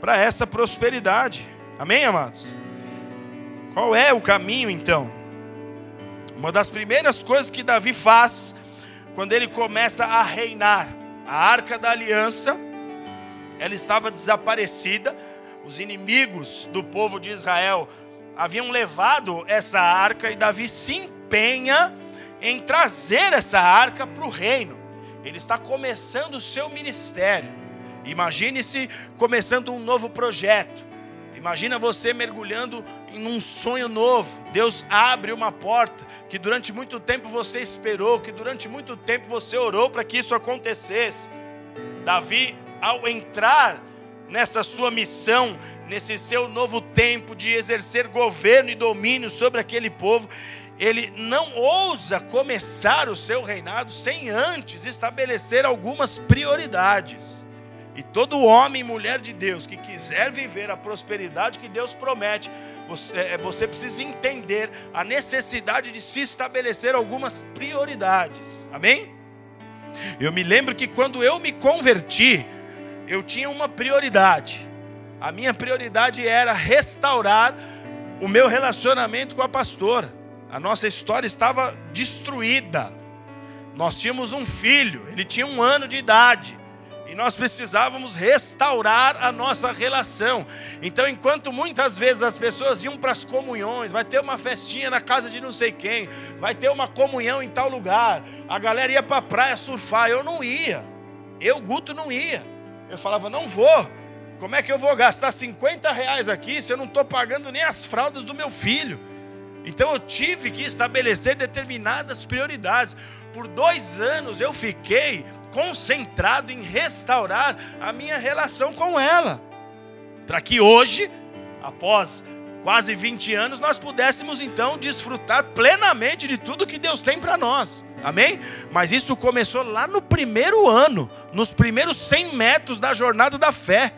para essa prosperidade. Amém, amados? Qual é o caminho então? Uma das primeiras coisas que Davi faz quando ele começa a reinar, a arca da aliança, ela estava desaparecida os inimigos do povo de Israel haviam levado essa arca e Davi se empenha em trazer essa arca para o reino. Ele está começando o seu ministério. Imagine-se começando um novo projeto. Imagina você mergulhando em um sonho novo. Deus abre uma porta que durante muito tempo você esperou, que durante muito tempo você orou para que isso acontecesse. Davi, ao entrar nessa sua missão, nesse seu novo tempo de exercer governo e domínio sobre aquele povo, ele não ousa começar o seu reinado sem antes estabelecer algumas prioridades. E todo homem e mulher de Deus que quiser viver a prosperidade que Deus promete, você, é, você precisa entender a necessidade de se estabelecer algumas prioridades. Amém? Eu me lembro que quando eu me converti, eu tinha uma prioridade. A minha prioridade era restaurar o meu relacionamento com a pastora. A nossa história estava destruída. Nós tínhamos um filho, ele tinha um ano de idade. E nós precisávamos restaurar a nossa relação. Então, enquanto muitas vezes as pessoas iam para as comunhões, vai ter uma festinha na casa de não sei quem, vai ter uma comunhão em tal lugar, a galera ia para a praia surfar, eu não ia. Eu, Guto, não ia. Eu falava, não vou. Como é que eu vou gastar 50 reais aqui se eu não estou pagando nem as fraldas do meu filho? Então eu tive que estabelecer determinadas prioridades. Por dois anos eu fiquei concentrado em restaurar a minha relação com ela, para que hoje, após quase 20 anos, nós pudéssemos então desfrutar plenamente de tudo que Deus tem para nós. Amém? Mas isso começou lá no primeiro ano, nos primeiros 100 metros da jornada da fé.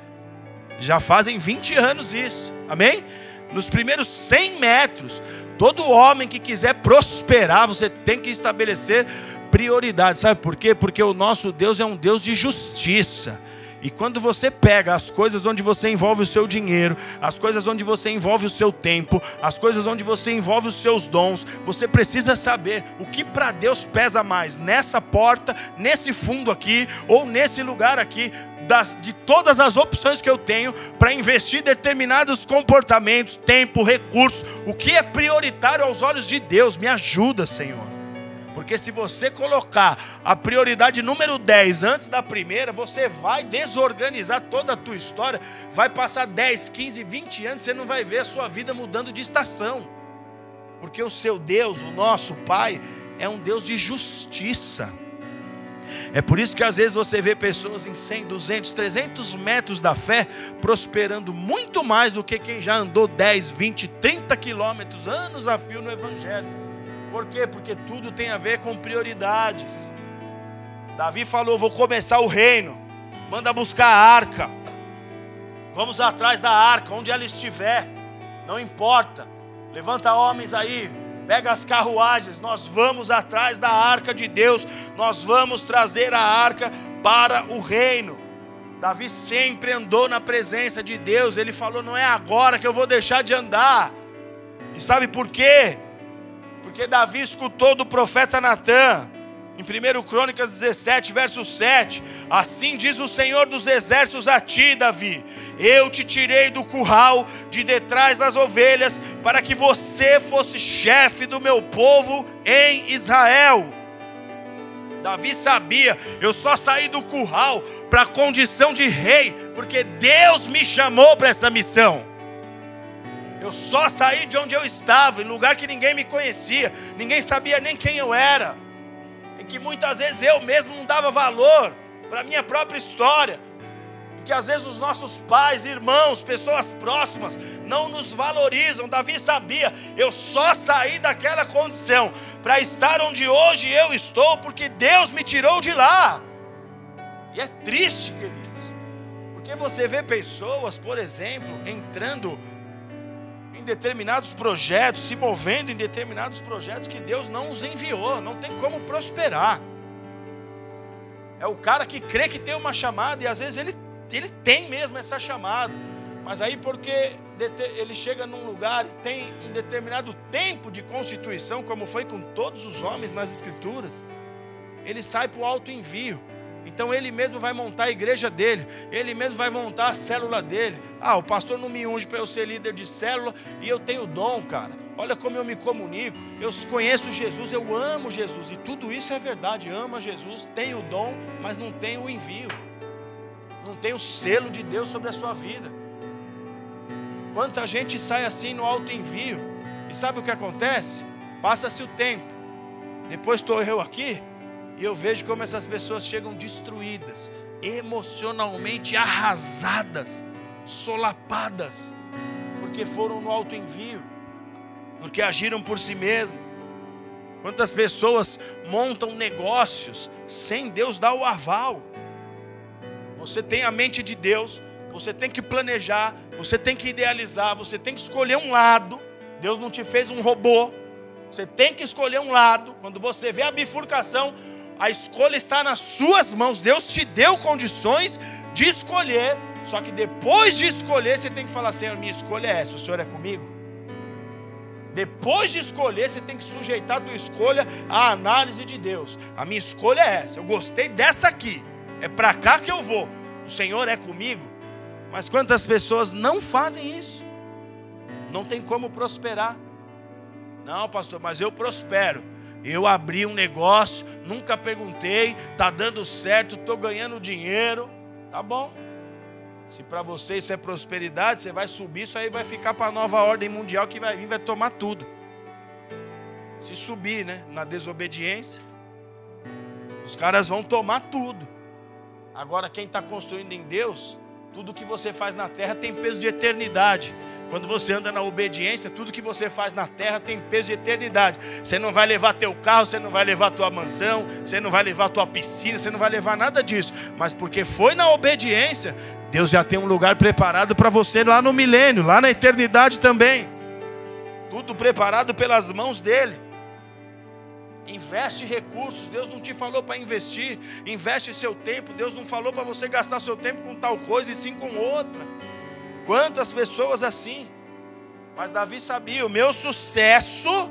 Já fazem 20 anos isso. Amém? Nos primeiros 100 metros, todo homem que quiser prosperar, você tem que estabelecer prioridade. Sabe por quê? Porque o nosso Deus é um Deus de justiça. E quando você pega as coisas onde você envolve o seu dinheiro, as coisas onde você envolve o seu tempo, as coisas onde você envolve os seus dons, você precisa saber o que para Deus pesa mais, nessa porta, nesse fundo aqui ou nesse lugar aqui, das, de todas as opções que eu tenho para investir determinados comportamentos, tempo, recursos, o que é prioritário aos olhos de Deus, me ajuda, Senhor. Porque se você colocar a prioridade número 10 antes da primeira, você vai desorganizar toda a tua história, vai passar 10, 15, 20 anos, você não vai ver a sua vida mudando de estação. Porque o seu Deus, o nosso Pai, é um Deus de justiça. É por isso que às vezes você vê pessoas em 100, 200, 300 metros da fé prosperando muito mais do que quem já andou 10, 20, 30 quilômetros, anos a fio no Evangelho. Por quê? Porque tudo tem a ver com prioridades. Davi falou: Vou começar o reino, manda buscar a arca. Vamos atrás da arca, onde ela estiver, não importa. Levanta homens aí, pega as carruagens, nós vamos atrás da arca de Deus, nós vamos trazer a arca para o reino. Davi sempre andou na presença de Deus, ele falou: Não é agora que eu vou deixar de andar. E sabe por quê? Porque Davi escutou do profeta Natã, em 1 Crônicas 17, verso 7: Assim diz o Senhor dos exércitos a ti, Davi: Eu te tirei do curral de detrás das ovelhas, para que você fosse chefe do meu povo em Israel. Davi sabia, eu só saí do curral para a condição de rei, porque Deus me chamou para essa missão. Eu só saí de onde eu estava, em lugar que ninguém me conhecia, ninguém sabia nem quem eu era, em que muitas vezes eu mesmo não dava valor para a minha própria história, em que às vezes os nossos pais, irmãos, pessoas próximas não nos valorizam. Davi sabia, eu só saí daquela condição para estar onde hoje eu estou, porque Deus me tirou de lá. E é triste, queridos, porque você vê pessoas, por exemplo, entrando determinados projetos, se movendo em determinados projetos que Deus não os enviou, não tem como prosperar. É o cara que crê que tem uma chamada e às vezes ele, ele tem mesmo essa chamada, mas aí porque ele chega num lugar e tem um determinado tempo de constituição, como foi com todos os homens nas Escrituras, ele sai para o alto envio. Então ele mesmo vai montar a igreja dele, ele mesmo vai montar a célula dele. Ah, o pastor não me unge para eu ser líder de célula e eu tenho dom, cara. Olha como eu me comunico. Eu conheço Jesus, eu amo Jesus e tudo isso é verdade. Ama Jesus, tem o dom, mas não tem o envio. Não tem o selo de Deus sobre a sua vida. Quanta gente sai assim no alto envio. E sabe o que acontece? Passa-se o tempo. Depois estou eu aqui e eu vejo como essas pessoas chegam destruídas, emocionalmente arrasadas, solapadas, porque foram no alto envio, porque agiram por si mesmos. Quantas pessoas montam negócios sem Deus dar o aval? Você tem a mente de Deus, você tem que planejar, você tem que idealizar, você tem que escolher um lado. Deus não te fez um robô. Você tem que escolher um lado. Quando você vê a bifurcação, a escolha está nas suas mãos. Deus te deu condições de escolher. Só que depois de escolher, você tem que falar: Senhor, minha escolha é essa. O Senhor é comigo? Depois de escolher, você tem que sujeitar a tua escolha à análise de Deus. A minha escolha é essa. Eu gostei dessa aqui. É para cá que eu vou. O Senhor é comigo. Mas quantas pessoas não fazem isso? Não tem como prosperar. Não, pastor, mas eu prospero. Eu abri um negócio, nunca perguntei, tá dando certo, estou ganhando dinheiro. Tá bom. Se para você isso é prosperidade, você vai subir, isso aí vai ficar para a nova ordem mundial que vai vir, vai tomar tudo. Se subir, né, na desobediência, os caras vão tomar tudo. Agora, quem está construindo em Deus, tudo que você faz na terra tem peso de eternidade. Quando você anda na obediência, tudo que você faz na terra tem peso de eternidade. Você não vai levar teu carro, você não vai levar tua mansão, você não vai levar tua piscina, você não vai levar nada disso. Mas porque foi na obediência, Deus já tem um lugar preparado para você lá no milênio, lá na eternidade também. Tudo preparado pelas mãos dele. Investe recursos, Deus não te falou para investir. Investe seu tempo, Deus não falou para você gastar seu tempo com tal coisa e sim com outra. Quantas pessoas assim? Mas Davi sabia, o meu sucesso,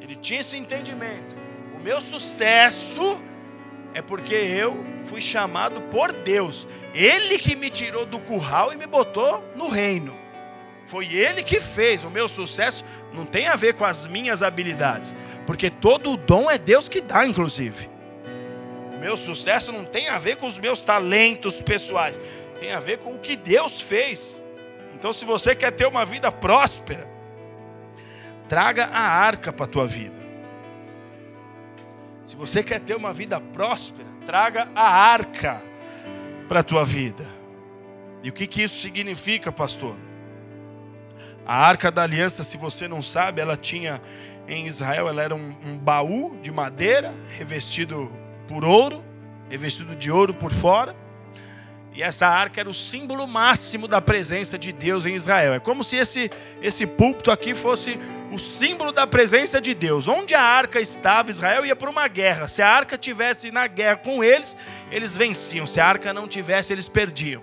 ele tinha esse entendimento. O meu sucesso é porque eu fui chamado por Deus. Ele que me tirou do curral e me botou no reino. Foi ele que fez. O meu sucesso não tem a ver com as minhas habilidades, porque todo o dom é Deus que dá, inclusive. O meu sucesso não tem a ver com os meus talentos pessoais, tem a ver com o que Deus fez. Então, se você quer ter uma vida próspera, traga a arca para a tua vida. Se você quer ter uma vida próspera, traga a arca para a tua vida. E o que, que isso significa, pastor? A arca da aliança, se você não sabe, ela tinha em Israel, ela era um, um baú de madeira revestido por ouro, revestido de ouro por fora. E essa arca era o símbolo máximo da presença de Deus em Israel. É como se esse, esse púlpito aqui fosse o símbolo da presença de Deus. Onde a arca estava, Israel ia para uma guerra. Se a arca tivesse na guerra com eles, eles venciam. Se a arca não tivesse, eles perdiam.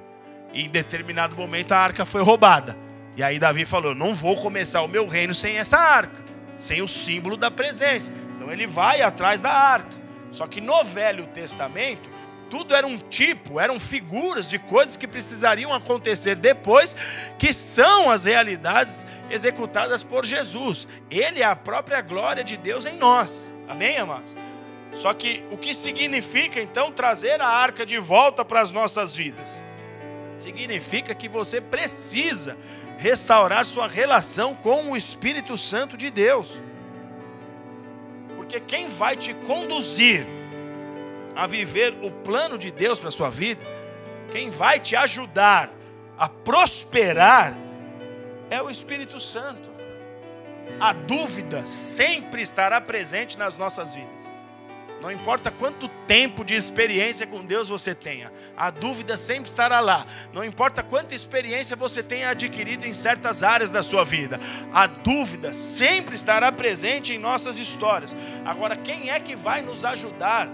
E em determinado momento a arca foi roubada. E aí Davi falou: Não vou começar o meu reino sem essa arca, sem o símbolo da presença. Então ele vai atrás da arca. Só que no Velho Testamento, tudo era um tipo, eram figuras de coisas que precisariam acontecer depois, que são as realidades executadas por Jesus. Ele é a própria glória de Deus em nós. Amém, amados? Só que o que significa então trazer a arca de volta para as nossas vidas? Significa que você precisa restaurar sua relação com o Espírito Santo de Deus. Porque quem vai te conduzir a viver o plano de Deus para a sua vida, quem vai te ajudar a prosperar é o Espírito Santo. A dúvida sempre estará presente nas nossas vidas. Não importa quanto tempo de experiência com Deus você tenha, a dúvida sempre estará lá. Não importa quanta experiência você tenha adquirido em certas áreas da sua vida, a dúvida sempre estará presente em nossas histórias. Agora, quem é que vai nos ajudar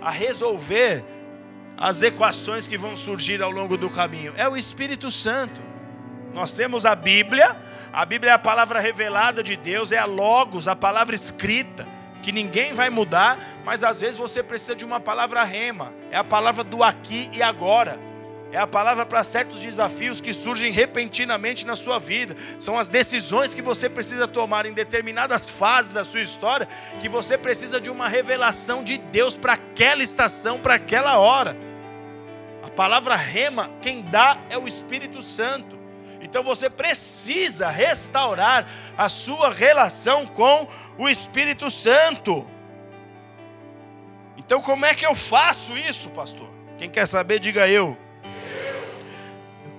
a resolver as equações que vão surgir ao longo do caminho? É o Espírito Santo. Nós temos a Bíblia, a Bíblia é a palavra revelada de Deus, é a Logos, a palavra escrita que ninguém vai mudar, mas às vezes você precisa de uma palavra rema, é a palavra do aqui e agora. É a palavra para certos desafios que surgem repentinamente na sua vida. São as decisões que você precisa tomar em determinadas fases da sua história, que você precisa de uma revelação de Deus para aquela estação, para aquela hora. A palavra rema, quem dá é o Espírito Santo. Então você precisa restaurar a sua relação com o Espírito Santo. Então, como é que eu faço isso, pastor? Quem quer saber, diga eu.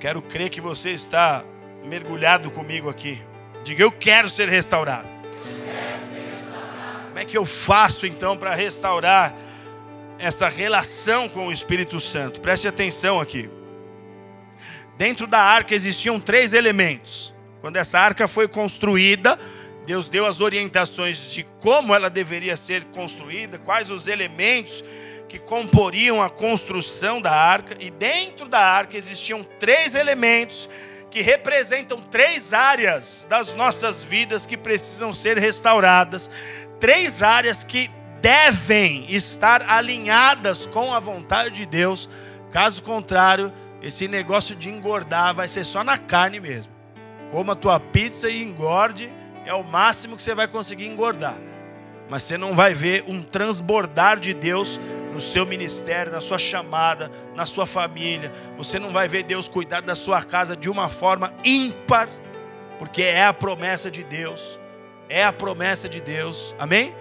Quero crer que você está mergulhado comigo aqui. Diga, eu quero ser restaurado. Como é que eu faço então para restaurar essa relação com o Espírito Santo? Preste atenção aqui. Dentro da arca existiam três elementos. Quando essa arca foi construída, Deus deu as orientações de como ela deveria ser construída, quais os elementos que comporiam a construção da arca, e dentro da arca existiam três elementos que representam três áreas das nossas vidas que precisam ser restauradas, três áreas que devem estar alinhadas com a vontade de Deus, caso contrário, esse negócio de engordar vai ser só na carne mesmo. Coma a tua pizza e engorde é o máximo que você vai conseguir engordar. Mas você não vai ver um transbordar de Deus no seu ministério, na sua chamada, na sua família. Você não vai ver Deus cuidar da sua casa de uma forma ímpar, porque é a promessa de Deus. É a promessa de Deus. Amém?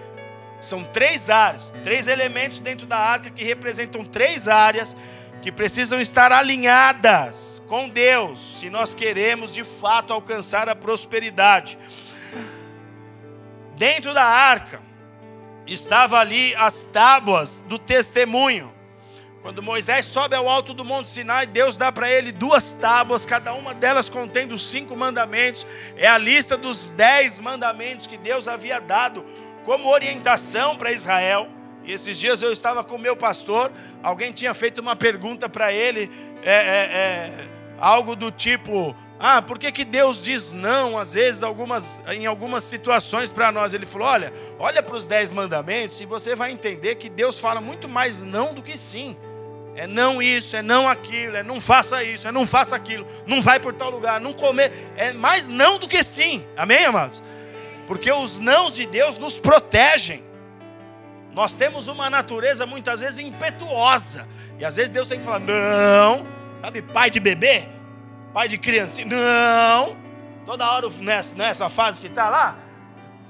São três áreas, três elementos dentro da arca que representam três áreas que precisam estar alinhadas com Deus, se nós queremos de fato alcançar a prosperidade. Dentro da arca estava ali as tábuas do testemunho. Quando Moisés sobe ao alto do Monte Sinai, Deus dá para ele duas tábuas, cada uma delas contendo os cinco mandamentos. É a lista dos dez mandamentos que Deus havia dado como orientação para Israel. E esses dias eu estava com o meu pastor, alguém tinha feito uma pergunta para ele, é, é, é, algo do tipo: ah, por que, que Deus diz não, às vezes, algumas, em algumas situações para nós? Ele falou: olha, olha para os dez mandamentos e você vai entender que Deus fala muito mais não do que sim. É não isso, é não aquilo, é não faça isso, é não faça aquilo, não vai por tal lugar, não comer. É mais não do que sim. Amém, amados? Porque os nãos de Deus nos protegem. Nós temos uma natureza muitas vezes impetuosa. E às vezes Deus tem que falar: não. Sabe, pai de bebê? Pai de criança. Não, toda hora nessa, nessa fase que está lá,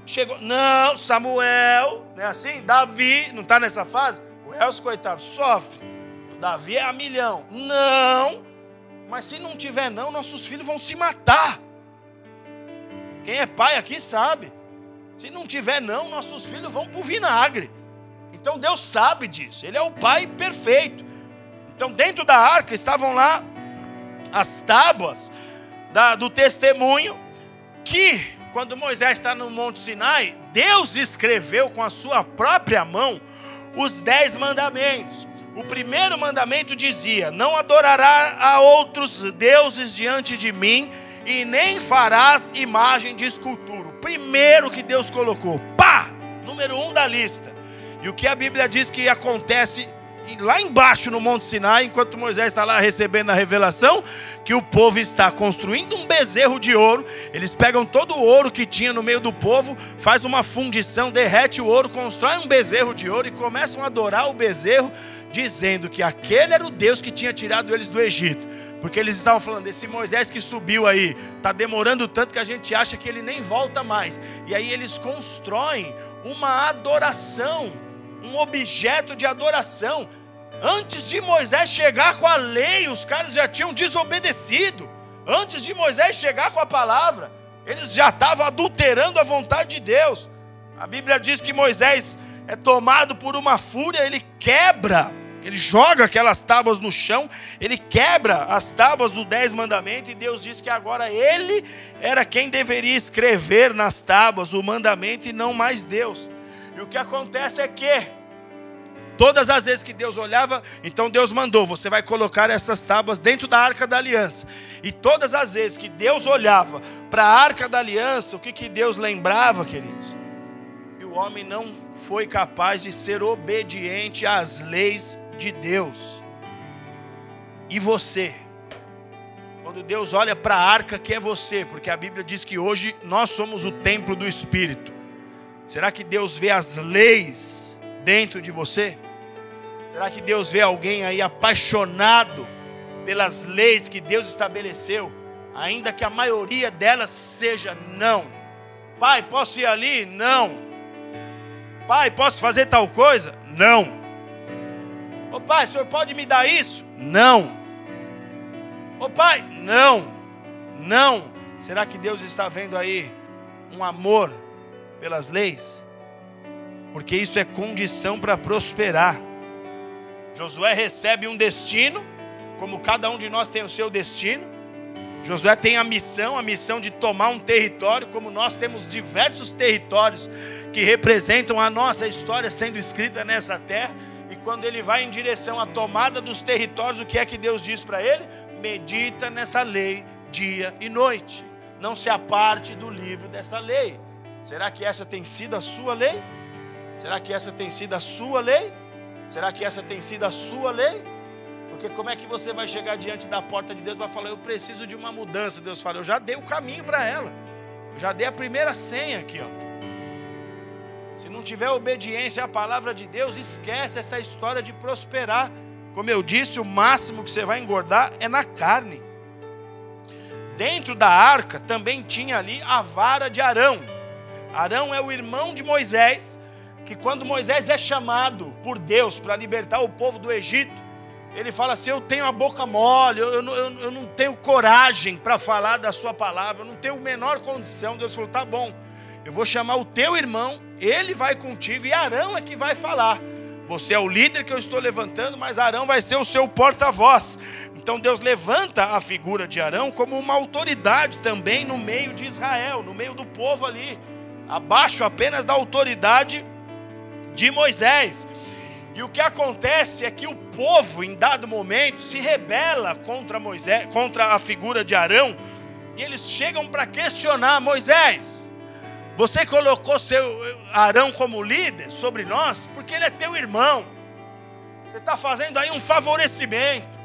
chegou, não, Samuel, não é assim? Davi, não está nessa fase? O Elcio, coitado, sofre. O Davi é a milhão. Não, mas se não tiver não, nossos filhos vão se matar. Quem é pai aqui sabe. Se não tiver não, nossos filhos vão para o vinagre. Então Deus sabe disso. Ele é o pai perfeito. Então dentro da arca estavam lá as tábuas da, do testemunho, que quando Moisés está no Monte Sinai, Deus escreveu com a sua própria mão os dez mandamentos. O primeiro mandamento dizia: Não adorará a outros deuses diante de mim, e nem farás imagem de escultura. O primeiro que Deus colocou, pá, número um da lista. E o que a Bíblia diz que acontece lá embaixo no Monte Sinai, enquanto Moisés está lá recebendo a revelação, que o povo está construindo um bezerro de ouro. Eles pegam todo o ouro que tinha no meio do povo, faz uma fundição, derrete o ouro, constrói um bezerro de ouro e começam a adorar o bezerro, dizendo que aquele era o Deus que tinha tirado eles do Egito. Porque eles estavam falando, esse Moisés que subiu aí, está demorando tanto que a gente acha que ele nem volta mais. E aí eles constroem uma adoração, um objeto de adoração. Antes de Moisés chegar com a lei, os caras já tinham desobedecido. Antes de Moisés chegar com a palavra, eles já estavam adulterando a vontade de Deus. A Bíblia diz que Moisés é tomado por uma fúria, ele quebra, ele joga aquelas tábuas no chão, ele quebra as tábuas do dez mandamentos, e Deus diz que agora ele era quem deveria escrever nas tábuas o mandamento e não mais Deus. E o que acontece é que Todas as vezes que Deus olhava, então Deus mandou: você vai colocar essas tábuas dentro da arca da aliança. E todas as vezes que Deus olhava para a arca da aliança, o que, que Deus lembrava, queridos? Que o homem não foi capaz de ser obediente às leis de Deus. E você? Quando Deus olha para a arca que é você, porque a Bíblia diz que hoje nós somos o templo do Espírito. Será que Deus vê as leis dentro de você? Será que Deus vê alguém aí apaixonado pelas leis que Deus estabeleceu? ainda que a maioria delas seja não. Pai, posso ir ali? Não. Pai, posso fazer tal coisa? Não. Ô pai, o senhor pode me dar isso? Não. Ô pai, não. Não. Será que Deus está vendo aí um amor pelas leis? Porque isso é condição para prosperar. Josué recebe um destino, como cada um de nós tem o seu destino. Josué tem a missão, a missão de tomar um território, como nós temos diversos territórios que representam a nossa história sendo escrita nessa terra. E quando ele vai em direção à tomada dos territórios, o que é que Deus diz para ele? Medita nessa lei dia e noite. Não se aparte do livro dessa lei. Será que essa tem sido a sua lei? Será que essa tem sido a sua lei? Será que essa tem sido a sua lei? Porque como é que você vai chegar diante da porta de Deus e vai falar, eu preciso de uma mudança? Deus fala, eu já dei o caminho para ela. Eu já dei a primeira senha aqui, ó. Se não tiver obediência à palavra de Deus, esquece essa história de prosperar. Como eu disse, o máximo que você vai engordar é na carne. Dentro da arca também tinha ali a vara de Arão. Arão é o irmão de Moisés, que quando Moisés é chamado por Deus para libertar o povo do Egito, ele fala assim: Eu tenho a boca mole, eu, eu, eu, eu não tenho coragem para falar da Sua palavra, eu não tenho a menor condição. Deus falou: Tá bom, eu vou chamar o teu irmão, ele vai contigo e Arão é que vai falar. Você é o líder que eu estou levantando, mas Arão vai ser o seu porta-voz. Então Deus levanta a figura de Arão como uma autoridade também no meio de Israel, no meio do povo ali, abaixo apenas da autoridade de Moisés. E o que acontece é que o povo, em dado momento, se rebela contra Moisés, contra a figura de Arão, e eles chegam para questionar Moisés. Você colocou seu Arão como líder sobre nós porque ele é teu irmão. Você está fazendo aí um favorecimento.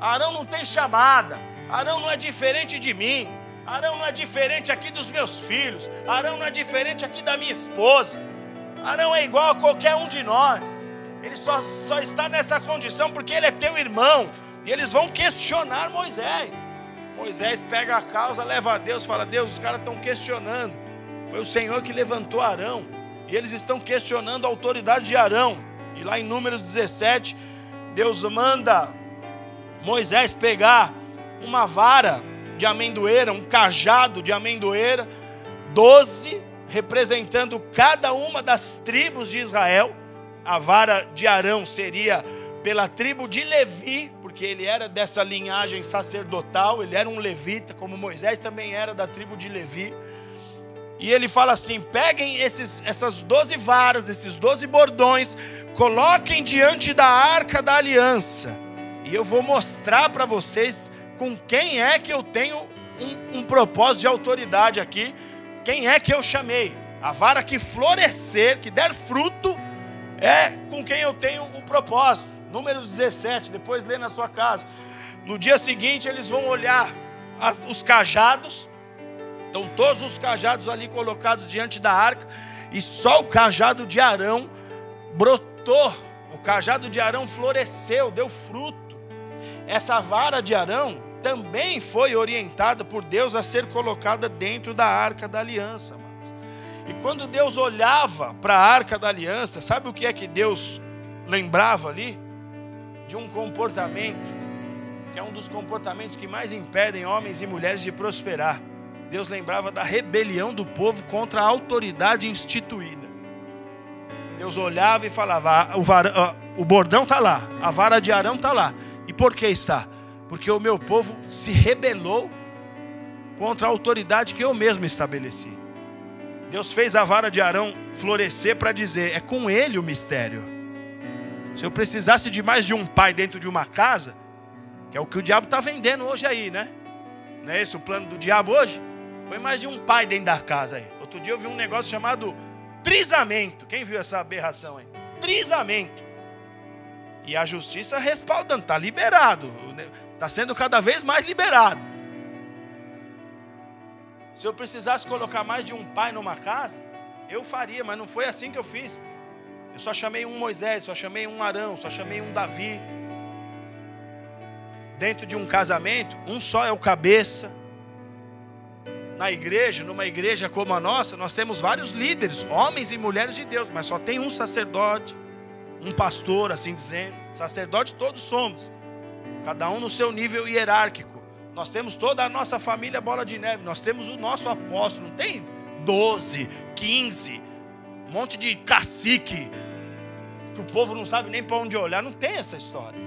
Arão não tem chamada. Arão não é diferente de mim. Arão não é diferente aqui dos meus filhos. Arão não é diferente aqui da minha esposa. Arão é igual a qualquer um de nós. Ele só, só está nessa condição porque ele é teu irmão. E eles vão questionar Moisés. Moisés pega a causa, leva a Deus, fala: Deus, os caras estão questionando. Foi o Senhor que levantou Arão. E eles estão questionando a autoridade de Arão. E lá em Números 17, Deus manda Moisés pegar uma vara de amendoeira, um cajado de amendoeira, doze, representando cada uma das tribos de Israel a vara de Arão seria pela tribo de Levi, porque ele era dessa linhagem sacerdotal, ele era um levita, como Moisés também era da tribo de Levi. E ele fala assim: peguem esses, essas doze varas, esses doze bordões, coloquem diante da arca da aliança, e eu vou mostrar para vocês com quem é que eu tenho um, um propósito de autoridade aqui, quem é que eu chamei. A vara que florescer, que der fruto, é com quem eu tenho o propósito. Números 17, depois lê na sua casa. No dia seguinte, eles vão olhar as, os cajados. Estão todos os cajados ali colocados diante da arca. E só o cajado de Arão brotou. O cajado de Arão floresceu, deu fruto. Essa vara de Arão também foi orientada por Deus a ser colocada dentro da arca da aliança. E quando Deus olhava para a arca da aliança, sabe o que é que Deus lembrava ali? De um comportamento, que é um dos comportamentos que mais impedem homens e mulheres de prosperar. Deus lembrava da rebelião do povo contra a autoridade instituída. Deus olhava e falava: ah, o, var... o bordão está lá, a vara de Arão está lá. E por que está? Porque o meu povo se rebelou contra a autoridade que eu mesmo estabeleci. Deus fez a vara de Arão florescer para dizer: é com ele o mistério. Se eu precisasse de mais de um pai dentro de uma casa, que é o que o diabo está vendendo hoje aí, né? Não é esse o plano do diabo hoje? Põe mais de um pai dentro da casa aí. Outro dia eu vi um negócio chamado trisamento. Quem viu essa aberração aí? Trisamento. E a justiça respaldando, está liberado. Está sendo cada vez mais liberado. Se eu precisasse colocar mais de um pai numa casa, eu faria, mas não foi assim que eu fiz. Eu só chamei um Moisés, só chamei um Arão, só chamei um Davi. Dentro de um casamento, um só é o cabeça, na igreja, numa igreja como a nossa, nós temos vários líderes, homens e mulheres de Deus, mas só tem um sacerdote, um pastor, assim dizendo. Sacerdote todos somos, cada um no seu nível hierárquico. Nós temos toda a nossa família bola de neve, nós temos o nosso apóstolo, não tem 12, 15, um monte de cacique, que o povo não sabe nem para onde olhar, não tem essa história.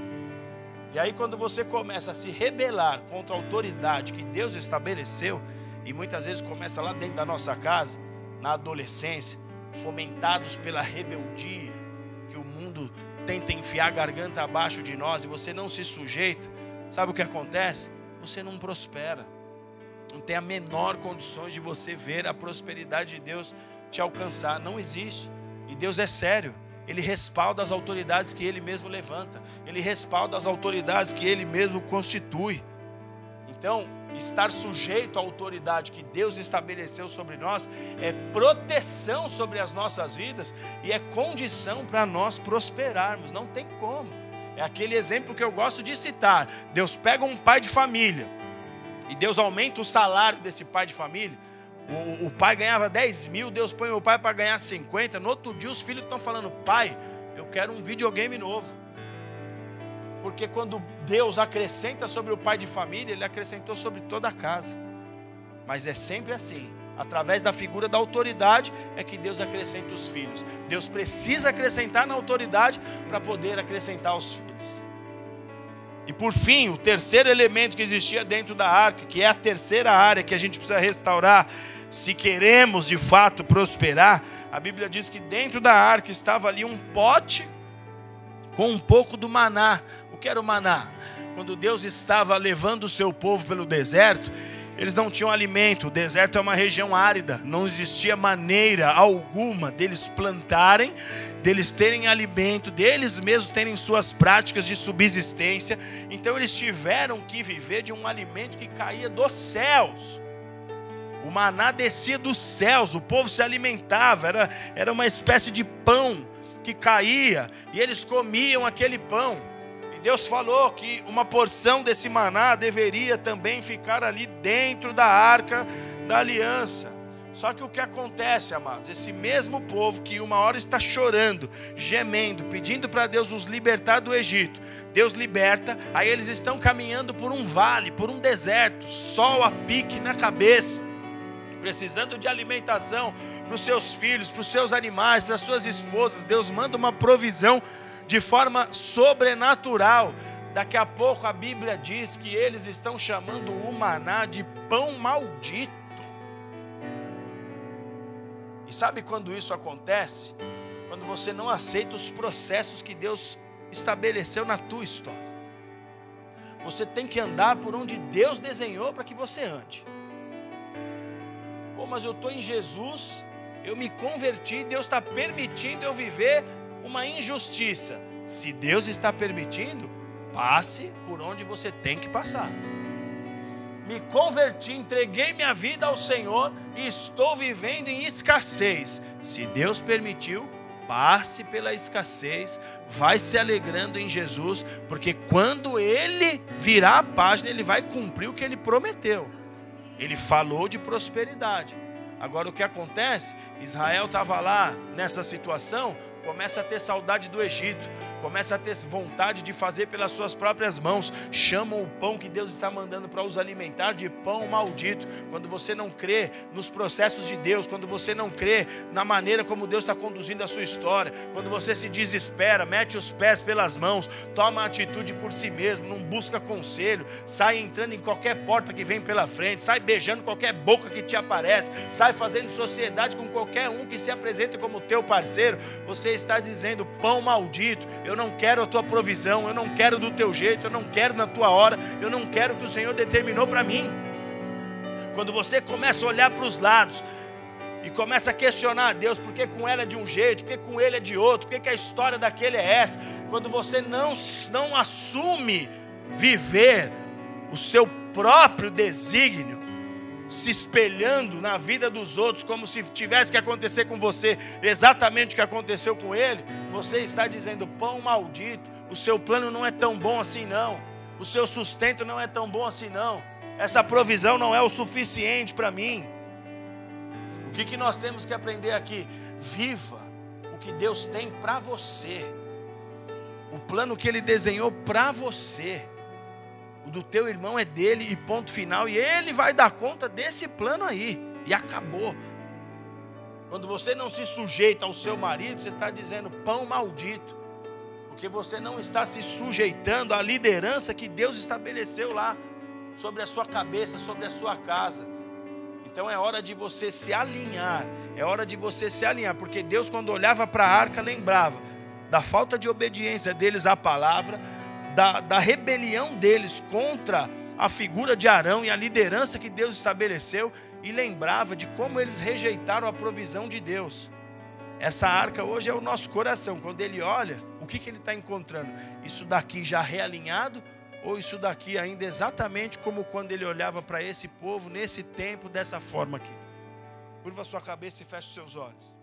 E aí, quando você começa a se rebelar contra a autoridade que Deus estabeleceu, e muitas vezes começa lá dentro da nossa casa, na adolescência, fomentados pela rebeldia, que o mundo tenta enfiar a garganta abaixo de nós e você não se sujeita, sabe o que acontece? Você não prospera, não tem a menor condições de você ver a prosperidade de Deus te alcançar, não existe, e Deus é sério. Ele respalda as autoridades que ele mesmo levanta, ele respalda as autoridades que ele mesmo constitui. Então, estar sujeito à autoridade que Deus estabeleceu sobre nós é proteção sobre as nossas vidas e é condição para nós prosperarmos. Não tem como. É aquele exemplo que eu gosto de citar. Deus pega um pai de família e Deus aumenta o salário desse pai de família. O, o pai ganhava 10 mil, Deus põe o pai para ganhar 50. No outro dia, os filhos estão falando: Pai, eu quero um videogame novo. Porque quando Deus acrescenta sobre o pai de família, Ele acrescentou sobre toda a casa. Mas é sempre assim. Através da figura da autoridade é que Deus acrescenta os filhos. Deus precisa acrescentar na autoridade para poder acrescentar os filhos. E por fim, o terceiro elemento que existia dentro da arca, que é a terceira área que a gente precisa restaurar, se queremos de fato prosperar, a Bíblia diz que dentro da arca estava ali um pote com um pouco do maná, o que era o maná? Quando Deus estava levando o seu povo pelo deserto, eles não tinham alimento. O deserto é uma região árida, não existia maneira alguma deles plantarem, deles terem alimento, deles mesmos terem suas práticas de subsistência. Então eles tiveram que viver de um alimento que caía dos céus. O maná descia dos céus, o povo se alimentava, era, era uma espécie de pão que caía e eles comiam aquele pão. Deus falou que uma porção desse maná deveria também ficar ali dentro da arca da aliança. Só que o que acontece, amados? Esse mesmo povo que uma hora está chorando, gemendo, pedindo para Deus os libertar do Egito, Deus liberta, aí eles estão caminhando por um vale, por um deserto, sol a pique na cabeça, precisando de alimentação para os seus filhos, para os seus animais, para as suas esposas. Deus manda uma provisão de forma sobrenatural. Daqui a pouco a Bíblia diz que eles estão chamando o maná de pão maldito. E sabe quando isso acontece? Quando você não aceita os processos que Deus estabeleceu na tua história. Você tem que andar por onde Deus desenhou para que você ande. Pô, mas eu estou em Jesus, eu me converti, Deus está permitindo eu viver uma injustiça. Se Deus está permitindo, passe por onde você tem que passar. Me converti, entreguei minha vida ao Senhor e estou vivendo em escassez. Se Deus permitiu, passe pela escassez, vai se alegrando em Jesus, porque quando ele virar a página, ele vai cumprir o que ele prometeu. Ele falou de prosperidade. Agora o que acontece? Israel estava lá nessa situação, começa a ter saudade do Egito, começa a ter vontade de fazer pelas suas próprias mãos, chamam o pão que Deus está mandando para os alimentar de pão maldito. Quando você não crê nos processos de Deus, quando você não crê na maneira como Deus está conduzindo a sua história, quando você se desespera, mete os pés pelas mãos, toma atitude por si mesmo, não busca conselho, sai entrando em qualquer porta que vem pela frente, sai beijando qualquer boca que te aparece, sai fazendo sociedade com qualquer um que se apresenta como teu parceiro, você está dizendo pão maldito. Eu não quero a tua provisão, eu não quero do teu jeito, eu não quero na tua hora, eu não quero o que o Senhor determinou para mim. Quando você começa a olhar para os lados e começa a questionar a Deus, por que com ela é de um jeito, por que com ele é de outro, por que, que a história daquele é essa, quando você não, não assume viver o seu próprio desígnio, se espelhando na vida dos outros, como se tivesse que acontecer com você exatamente o que aconteceu com ele, você está dizendo: pão maldito, o seu plano não é tão bom assim, não, o seu sustento não é tão bom assim, não. essa provisão não é o suficiente para mim. O que, que nós temos que aprender aqui? Viva o que Deus tem para você, o plano que Ele desenhou para você. O do teu irmão é dele e ponto final, e ele vai dar conta desse plano aí, e acabou. Quando você não se sujeita ao seu marido, você está dizendo pão maldito, porque você não está se sujeitando à liderança que Deus estabeleceu lá sobre a sua cabeça, sobre a sua casa. Então é hora de você se alinhar, é hora de você se alinhar, porque Deus, quando olhava para a arca, lembrava da falta de obediência deles à palavra, da, da rebelião deles contra a figura de Arão e a liderança que Deus estabeleceu, e lembrava de como eles rejeitaram a provisão de Deus. Essa arca hoje é o nosso coração. Quando ele olha, o que, que ele está encontrando? Isso daqui já realinhado ou isso daqui ainda exatamente como quando ele olhava para esse povo nesse tempo, dessa forma aqui? Curva sua cabeça e feche os seus olhos.